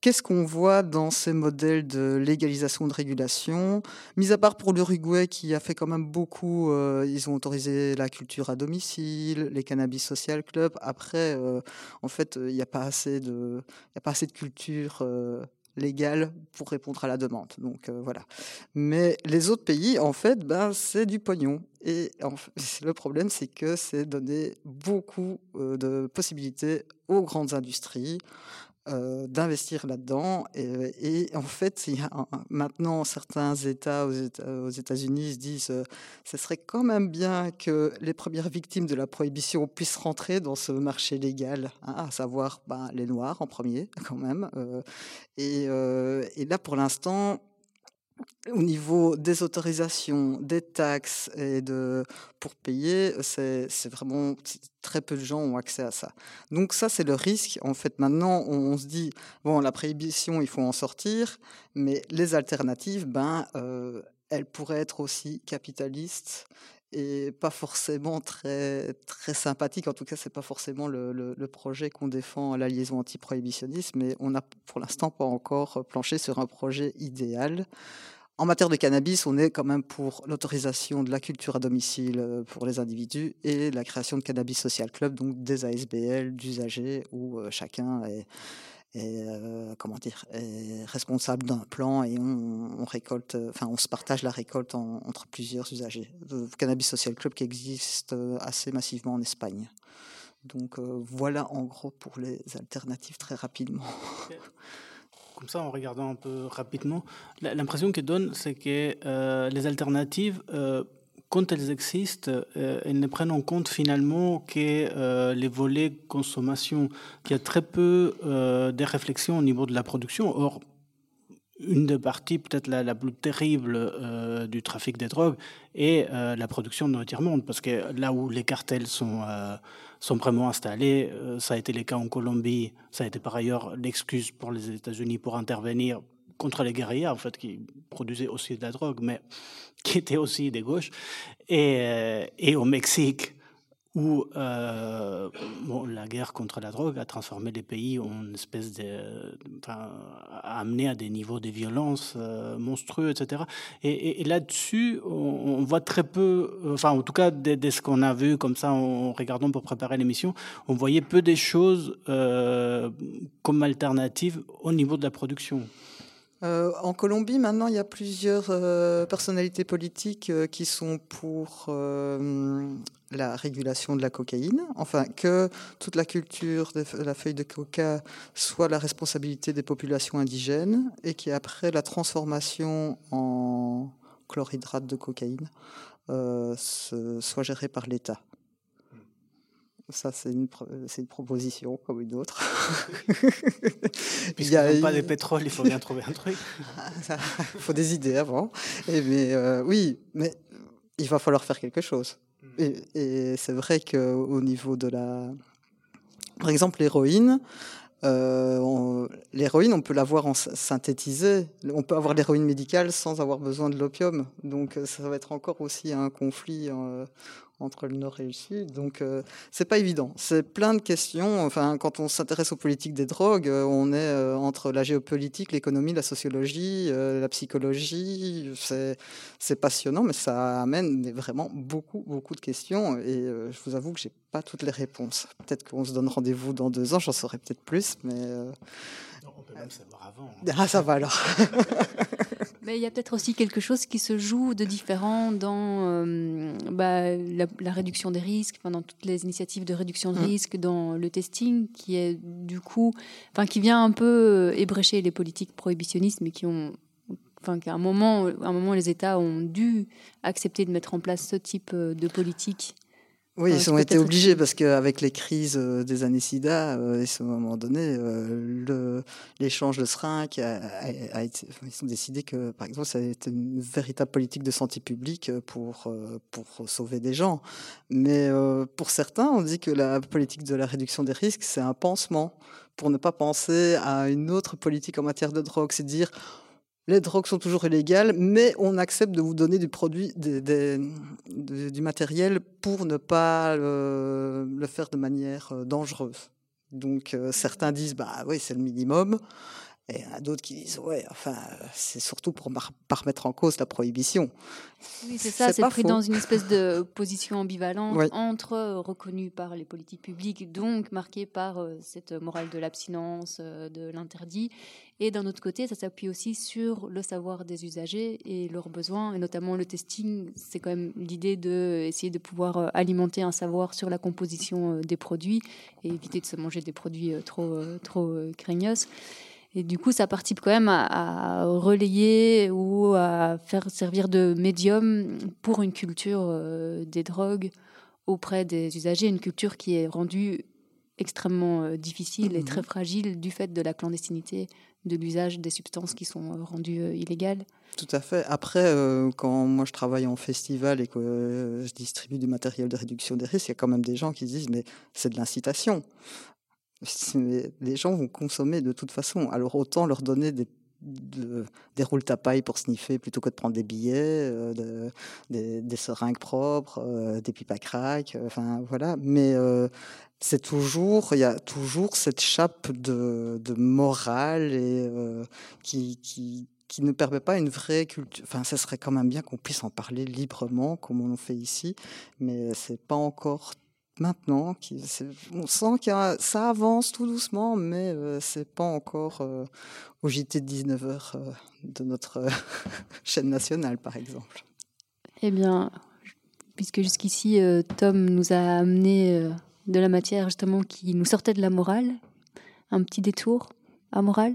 qu'est-ce qu'on voit dans ces modèles de légalisation de régulation? Mis à part pour l'Uruguay qui a fait quand même beaucoup, euh, ils ont autorisé la culture à domicile, les cannabis social club. Après, en fait, il n'y a a pas assez de culture légal pour répondre à la demande. Donc euh, voilà. Mais les autres pays, en fait, ben, c'est du pognon. Et le problème, c'est que c'est donner beaucoup euh, de possibilités aux grandes industries, euh, d'investir là-dedans. Et, en fait, il y a maintenant certains États aux États-Unis se disent euh, ce serait quand même bien que les premières victimes de la prohibition puissent rentrer dans ce marché légal, hein, à savoir ben, les Noirs en premier, quand même. Euh, et, et là, pour l'instant, au niveau des autorisations, des taxes et de pour payer, c'est vraiment très peu de gens ont accès à ça. Donc ça, c'est le risque. En fait, maintenant, on, se dit bon, la prohibition, il faut en sortir, mais les alternatives, ben, euh, elles pourraient être aussi capitalistes et pas forcément très très sympathiques. En tout cas, c'est pas forcément le, le projet qu'on défend à la liaison anti-prohibitionniste, mais on n'a pour l'instant pas encore planché sur un projet idéal. En matière de cannabis, on est quand même pour l'autorisation de la culture à domicile euh, pour les individus et la création de cannabis social club, donc des ASBL d'usagers où euh, chacun est, euh, comment dire, est responsable d'un plan et on, récolte, enfin on se partage la récolte entre plusieurs usagers. Le cannabis social club qui existe assez massivement en Espagne. Donc voilà en gros pour les alternatives très rapidement. comme ça, en regardant un peu rapidement, l'impression que donne, c'est que euh, les alternatives, euh, quand elles existent, euh, elles ne prennent en compte finalement que les volets consommation, qu'il y a très peu de réflexion au niveau de la production. Or, une des parties peut-être la, plus terrible euh, du trafic des drogues est euh, la production de tiers-monde, parce que là où les cartels sont, euh, sont vraiment installés, ça a été le cas en Colombie, ça a été par ailleurs l'excuse pour les États-Unis pour intervenir contre les guerriers, en fait, qui produisaient aussi de la drogue, mais qui étaient aussi des gauches. Et, et au Mexique, où euh, bon, la guerre contre la drogue a transformé les pays en une espèce de, a amené à des niveaux de violence euh, monstrueux, etc. Et, là-dessus, on, voit très peu, enfin, en tout cas, de, ce qu'on a vu comme ça en regardant pour préparer l'émission, on voyait peu des choses euh, comme alternatives au niveau de la production. Euh, en Colombie, maintenant, il y a plusieurs euh, personnalités politiques euh, qui sont pour la régulation de la cocaïne, enfin que toute la culture de la feuille de coca soit la responsabilité des populations indigènes et qu'après la transformation en chlorhydrate de cocaïne soit gérée par l'État. Ça, c'est une, une, proposition comme une autre. Puisqu'il n'y a pas de pétrole, il faut bien trouver un truc. il faut des idées avant. Et mais euh, oui, mais il va falloir faire quelque chose. Hmm. Et, c'est vrai qu'au niveau de la... Par exemple, l'héroïne, euh, l'héroïne, on peut l'avoir en synthétisé. On peut avoir l'héroïne médicale sans avoir besoin de l'opium. Donc ça va être encore aussi un conflit euh, entre le Nord et le Sud. Donc, euh, c'est pas évident. C'est plein de questions. Enfin, quand on s'intéresse aux politiques des drogues, euh, on est euh, entre la géopolitique, l'économie, la sociologie, la psychologie. C'est passionnant, mais ça amène vraiment beaucoup, beaucoup de questions. Et je vous avoue que j'ai pas toutes les réponses. Peut-être qu'on se donne rendez-vous dans deux ans, j'en saurai peut-être plus, mais. on peut même savoir avant. Hein. Ah, ça va alors. Mais il y a peut-être aussi quelque chose qui se joue de différent dans euh, bah, la, réduction des risques, dans toutes les initiatives de réduction de mmh. risques, dans le testing, qui est du coup, enfin, qui vient un peu euh, ébrécher les politiques prohibitionnistes, mais qui ont, enfin, qu'à un moment, à un moment, les États ont dû accepter de mettre en place ce type euh, de politique oui, ils ont été obligés parce qu'avec les crises euh, des années SIDA, euh, à un moment donné, euh, l'échange de seringues a, été, ils ont décidé que, par exemple, ça a été une véritable politique de santé publique pour pour sauver des gens. Mais pour certains, on dit que la politique de la réduction des risques, c'est un pansement pour ne pas penser à une autre politique en matière de drogue, c'est dire les drogues sont toujours illégales, mais on accepte de vous donner du produit, du matériel pour ne pas le, faire de manière euh, dangereuse. Donc euh, certains disent bah oui c'est le minimum, et il y en a d'autres qui disent, ouais, enfin, c'est surtout pour ne pas remettre en cause la prohibition. Oui, c'est ça, c'est pris dans une espèce de position ambivalente entre euh, reconnu par les politiques publiques, donc marqué par euh, cette morale de l'abstinence, euh, de l'interdit, et d'un autre côté, ça s'appuie aussi sur le savoir des usagers et leurs besoins, et notamment le testing, c'est quand même l'idée d'essayer de pouvoir alimenter un savoir sur la composition des produits et éviter de se manger des produits trop, trop craignos. Et du coup, ça participe quand même à, relayer ou à faire servir de médium pour une culture euh, des drogues auprès des usagers, une culture qui est rendue extrêmement euh, difficile et très mhm. fragile du fait de la clandestinité de l'usage des substances qui sont euh, rendues illégales. Tout à fait. Après, quand moi je travaille en festival et que je distribue du matériel de réduction des risques, il y a quand même des gens qui disent mais c'est de l'incitation les gens vont consommer de toute façon. Alors autant leur donner des, des roules pour sniffer plutôt que de prendre des billets, euh, des, seringues propres, euh, des pipes à crack, euh, enfin voilà. Mais c'est toujours, il y a toujours cette chape de, morale qui, qui ne permet pas une vraie culture. Enfin, ce serait quand même bien qu'on puisse en parler librement, comme on le fait ici, mais c'est pas encore maintenant. Qui, on sent que ça avance tout doucement, mais euh, c'est pas encore euh, au JT de 19h euh, de notre chaîne nationale, par exemple. Eh bien, puisque jusqu'ici, Tom nous a amené de la matière justement qui nous sortait de la morale, un petit détour à morale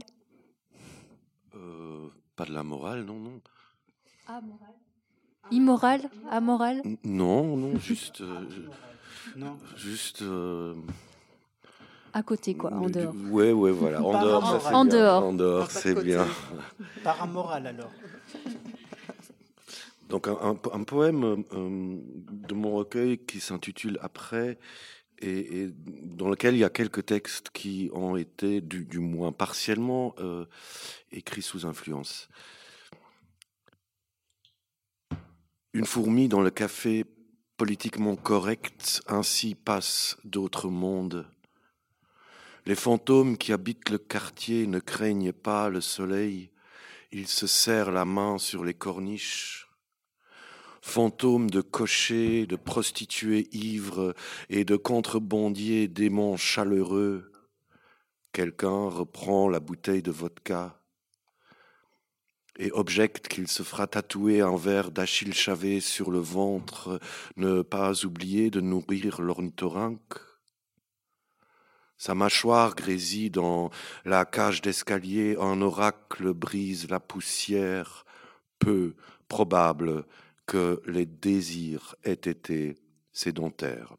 Pas de la morale, non, non. Amoral Immoral Amoral Non, non, juste. Non. Juste. Euh, à côté, quoi, en dehors. Ouais, ouais, voilà. En dehors, en dehors. En dehors, c'est bien. Par moral alors. Donc un, poème euh, de mon recueil qui s'intitule Après et, dans lequel il y a quelques textes qui ont été du, moins partiellement euh, écrits sous influence. Une fourmi dans le café politiquement correct, ainsi passent d'autres mondes. Les fantômes qui habitent le quartier ne craignent pas le soleil, ils se serrent la main sur les corniches fantômes de cochers, de prostituées ivres et de contrebandiers démons chaleureux. Quelqu'un reprend la bouteille de vodka et objecte qu'il se fera tatouer un verre d'Achille Chavet sur le ventre, ne pas oublier de nourrir l'ornithorynque. Sa mâchoire grésille dans la cage d'escalier, un oracle brise la poussière, peu probable que les désirs aient été sédentaires.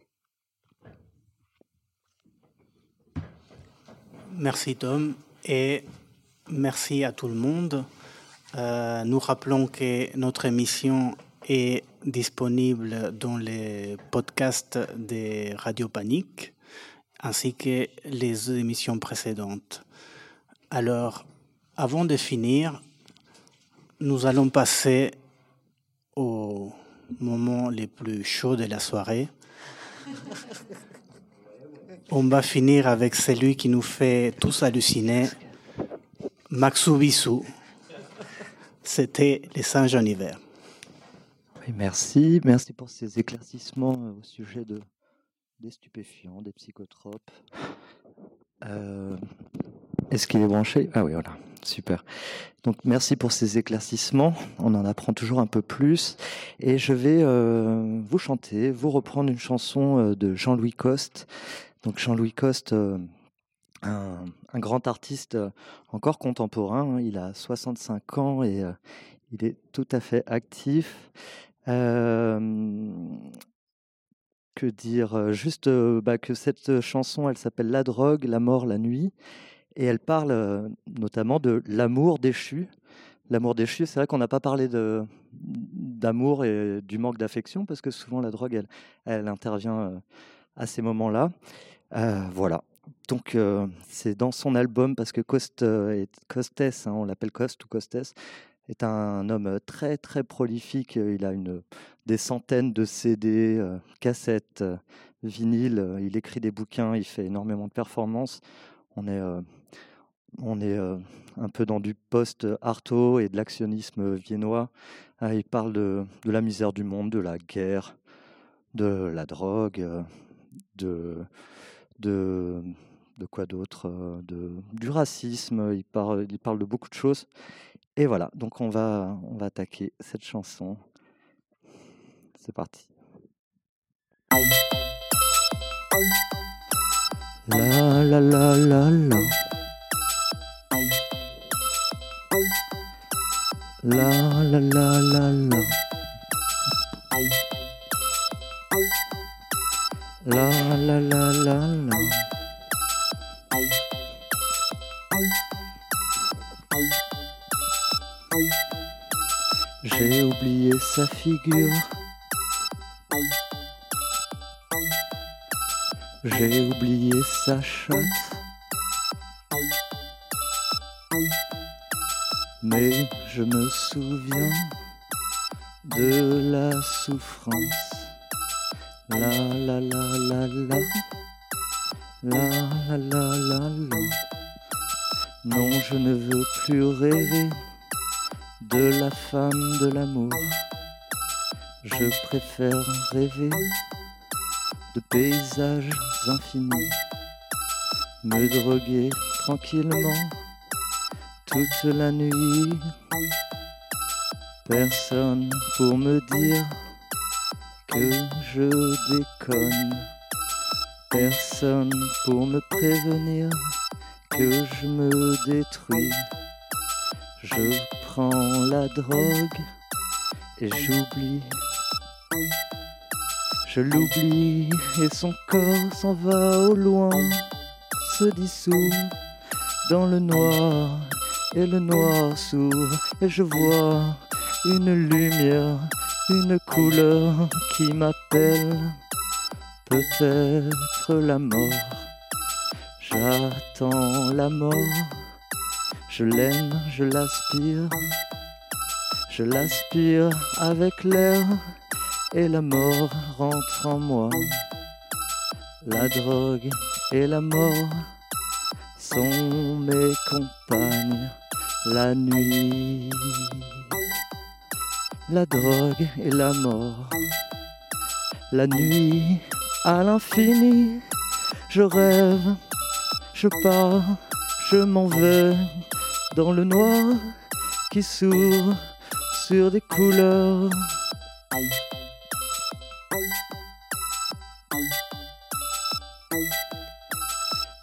Merci Tom et merci à tout le monde. Euh, nous rappelons que notre émission est disponible dans les podcasts des Radio Panique ainsi que les émissions précédentes. Alors, avant de finir, nous allons passer au moment les plus chauds de la soirée. On va finir avec celui qui nous fait tous halluciner, Maxou Bissou. C'était les singes en hiver. Oui, merci, merci pour ces éclaircissements euh, au sujet de, des stupéfiants, des psychotropes. Euh, est-ce qu'il est branché? Ah oui, voilà, super. Donc merci pour ces éclaircissements, on en apprend toujours un peu plus. Et je vais euh, vous chanter, vous reprendre une chanson de Jean-Louis Coste. Donc Jean-Louis Coste, un, grand artiste encore contemporain, hein. il a 65 ans et il est tout à fait actif. que dire Juste bah, que cette chanson, elle s'appelle La drogue, la mort, la nuit. Et elle parle notamment de l'amour déchu. L'amour déchu, c'est vrai qu'on n'a pas parlé d'amour et du manque d'affection, parce que souvent la drogue, elle intervient à ces moments-là. voilà. Donc c'est dans son album, parce que Coste, Costes, hein, on l'appelle Coste ou Costes, est un homme très très prolifique. Il a une, des centaines de CD, cassettes, vinyles. Il écrit des bouquins, il fait énormément de performances. On est on est euh, un peu dans du post-arto et de l'actionnisme viennois. Il parle de, la misère du monde, de la guerre, de la drogue, euh, de, de, quoi d'autre, euh, de, du racisme. Il parle, de beaucoup de choses. Et voilà, donc on va, on va attaquer cette chanson. C'est parti. La la la la. La la la la la. La la la la la. J'ai oublié sa figure. J'ai oublié sa chatte. Mais je me souviens de la souffrance. La la la la la. La la la la la. Non, je ne veux plus rêver de la femme de l'amour. Je préfère rêver de paysages infinis. Me droguer tranquillement toute la nuit. Personne pour me dire que je déconne. Personne pour me prévenir que je me détruis. Je prends la drogue et j'oublie. Je l'oublie et son corps s'en va au loin, se dissout dans le noir et le noir s'ouvre et je vois une lumière, une couleur qui m'appelle, peut-être la mort. J'attends la mort, je l'aime, je l'aspire, je l'aspire avec l'air et la mort rentre en moi. La drogue et la mort sont mes compagnes la nuit. La drogue et la mort. La nuit à l'infini, je rêve, je pars, je m'en vais dans le noir qui s'ouvre sur des couleurs.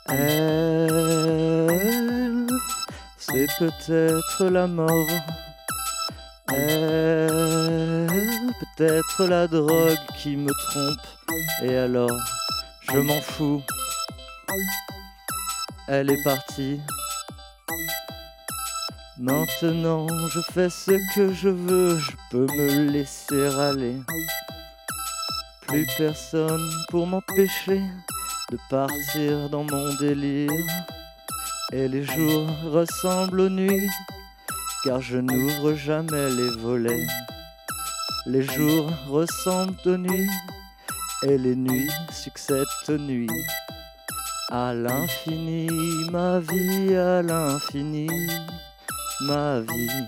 Elle, c'est peut-être la mort. Peut-être la drogue qui me trompe. Et alors, je m'en fous. Elle est partie. Maintenant, je fais ce que je veux, je peux me laisser aller. Plus personne pour m'empêcher de partir dans mon délire. Et les jours ressemblent aux nuits, car je n'ouvre jamais les volets. Les jours ressemblent aux nuits, et les nuits succèdent aux nuits. À l'infini, ma vie, à l'infini, ma vie.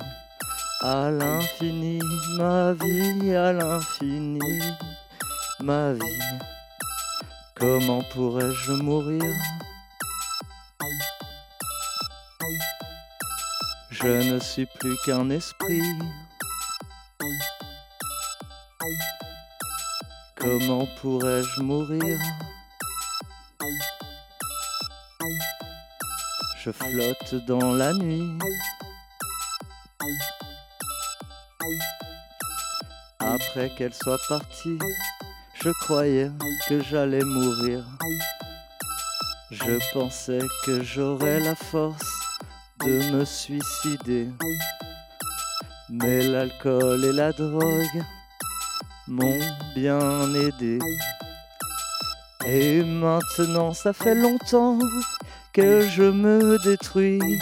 À l'infini, ma vie, à l'infini, ma vie. Comment pourrais-je mourir? Je ne suis plus qu'un esprit. Comment pourrais-je mourir? Je flotte dans la nuit. Après qu'elle soit partie, je croyais que j'allais mourir. Je pensais que j'aurais la force de me suicider. Mais l'alcool et la drogue m'ont bien aidé. Et maintenant, ça fait longtemps que je me détruis.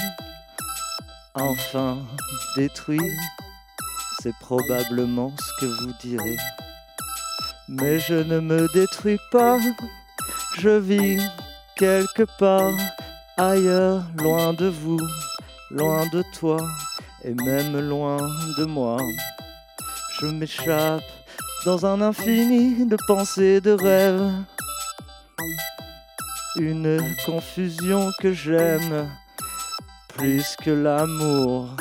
Enfin, détruit, c'est probablement ce que vous direz. Mais je ne me détruis pas, je vis quelque part ailleurs, loin de vous, loin de toi, et même loin de moi. Je m'échappe dans un infini de pensées, de rêves. Une confusion que j'aime plus que l'amour.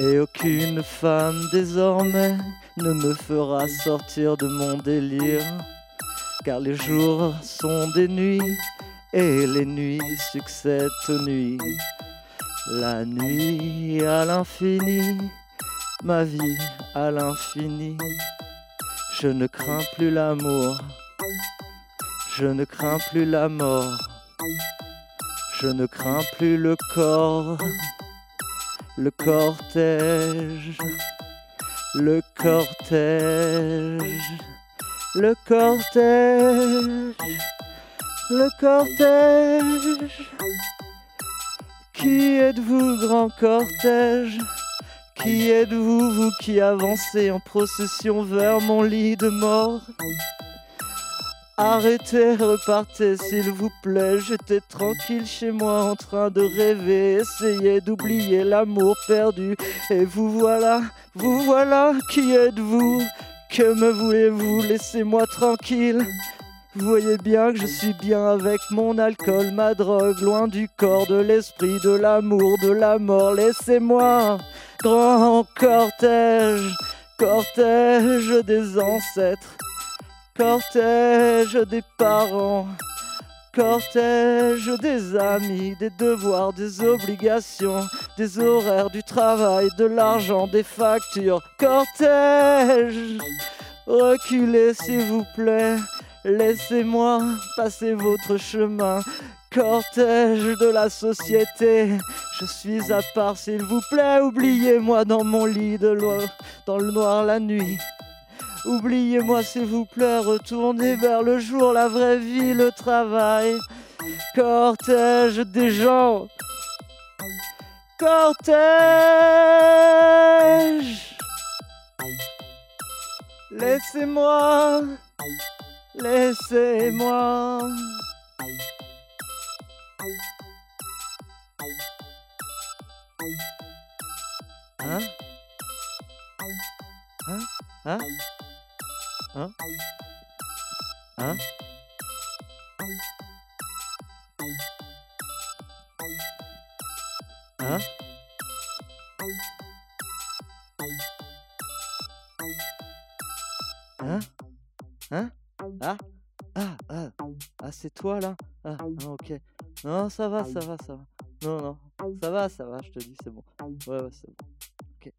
Et aucune femme désormais ne me fera sortir de mon délire. Car les jours sont des nuits et les nuits succèdent aux nuits. La nuit à l'infini, ma vie à l'infini. Je ne crains plus l'amour, je ne crains plus la mort, je ne crains plus le corps, le cortège, le cortège, le cortège, le cortège. Qui êtes-vous, grand cortège? Qui êtes-vous, vous qui avancez en procession vers mon lit de mort? Arrêtez, repartez s'il vous plaît, j'étais tranquille chez moi en train de rêver, essayez d'oublier l'amour perdu. Et vous voilà, vous voilà, qui êtes-vous? Que me voulez-vous? Laissez-moi tranquille. Vous voyez bien que je suis bien avec mon alcool, ma drogue, loin du corps, de l'esprit, de l'amour, de la mort. Laissez-moi, grand cortège, cortège des ancêtres, cortège des parents, cortège des amis, des devoirs, des obligations, des horaires, du travail, de l'argent, des factures, cortège. Reculez s'il vous plaît. Laissez-moi passer votre chemin. cortège de la société. Je suis à part, s'il vous plaît, oubliez-moi dans mon lit de loi, dans le noir la nuit. Oubliez-moi, s'il vous plaît, retournez vers le jour, la vraie vie, le travail. Cortège des gens. Cortège. Laissez-moi. Laissez-moi. Hein? Hein? Hein? Ah Ah Ah Ah c'est toi là? Ah ah, ok. Non ça va, ça va, ça va. Non non. Ça va, ça va, je te dis, c'est bon. Ouais ouais c'est bon. Ok.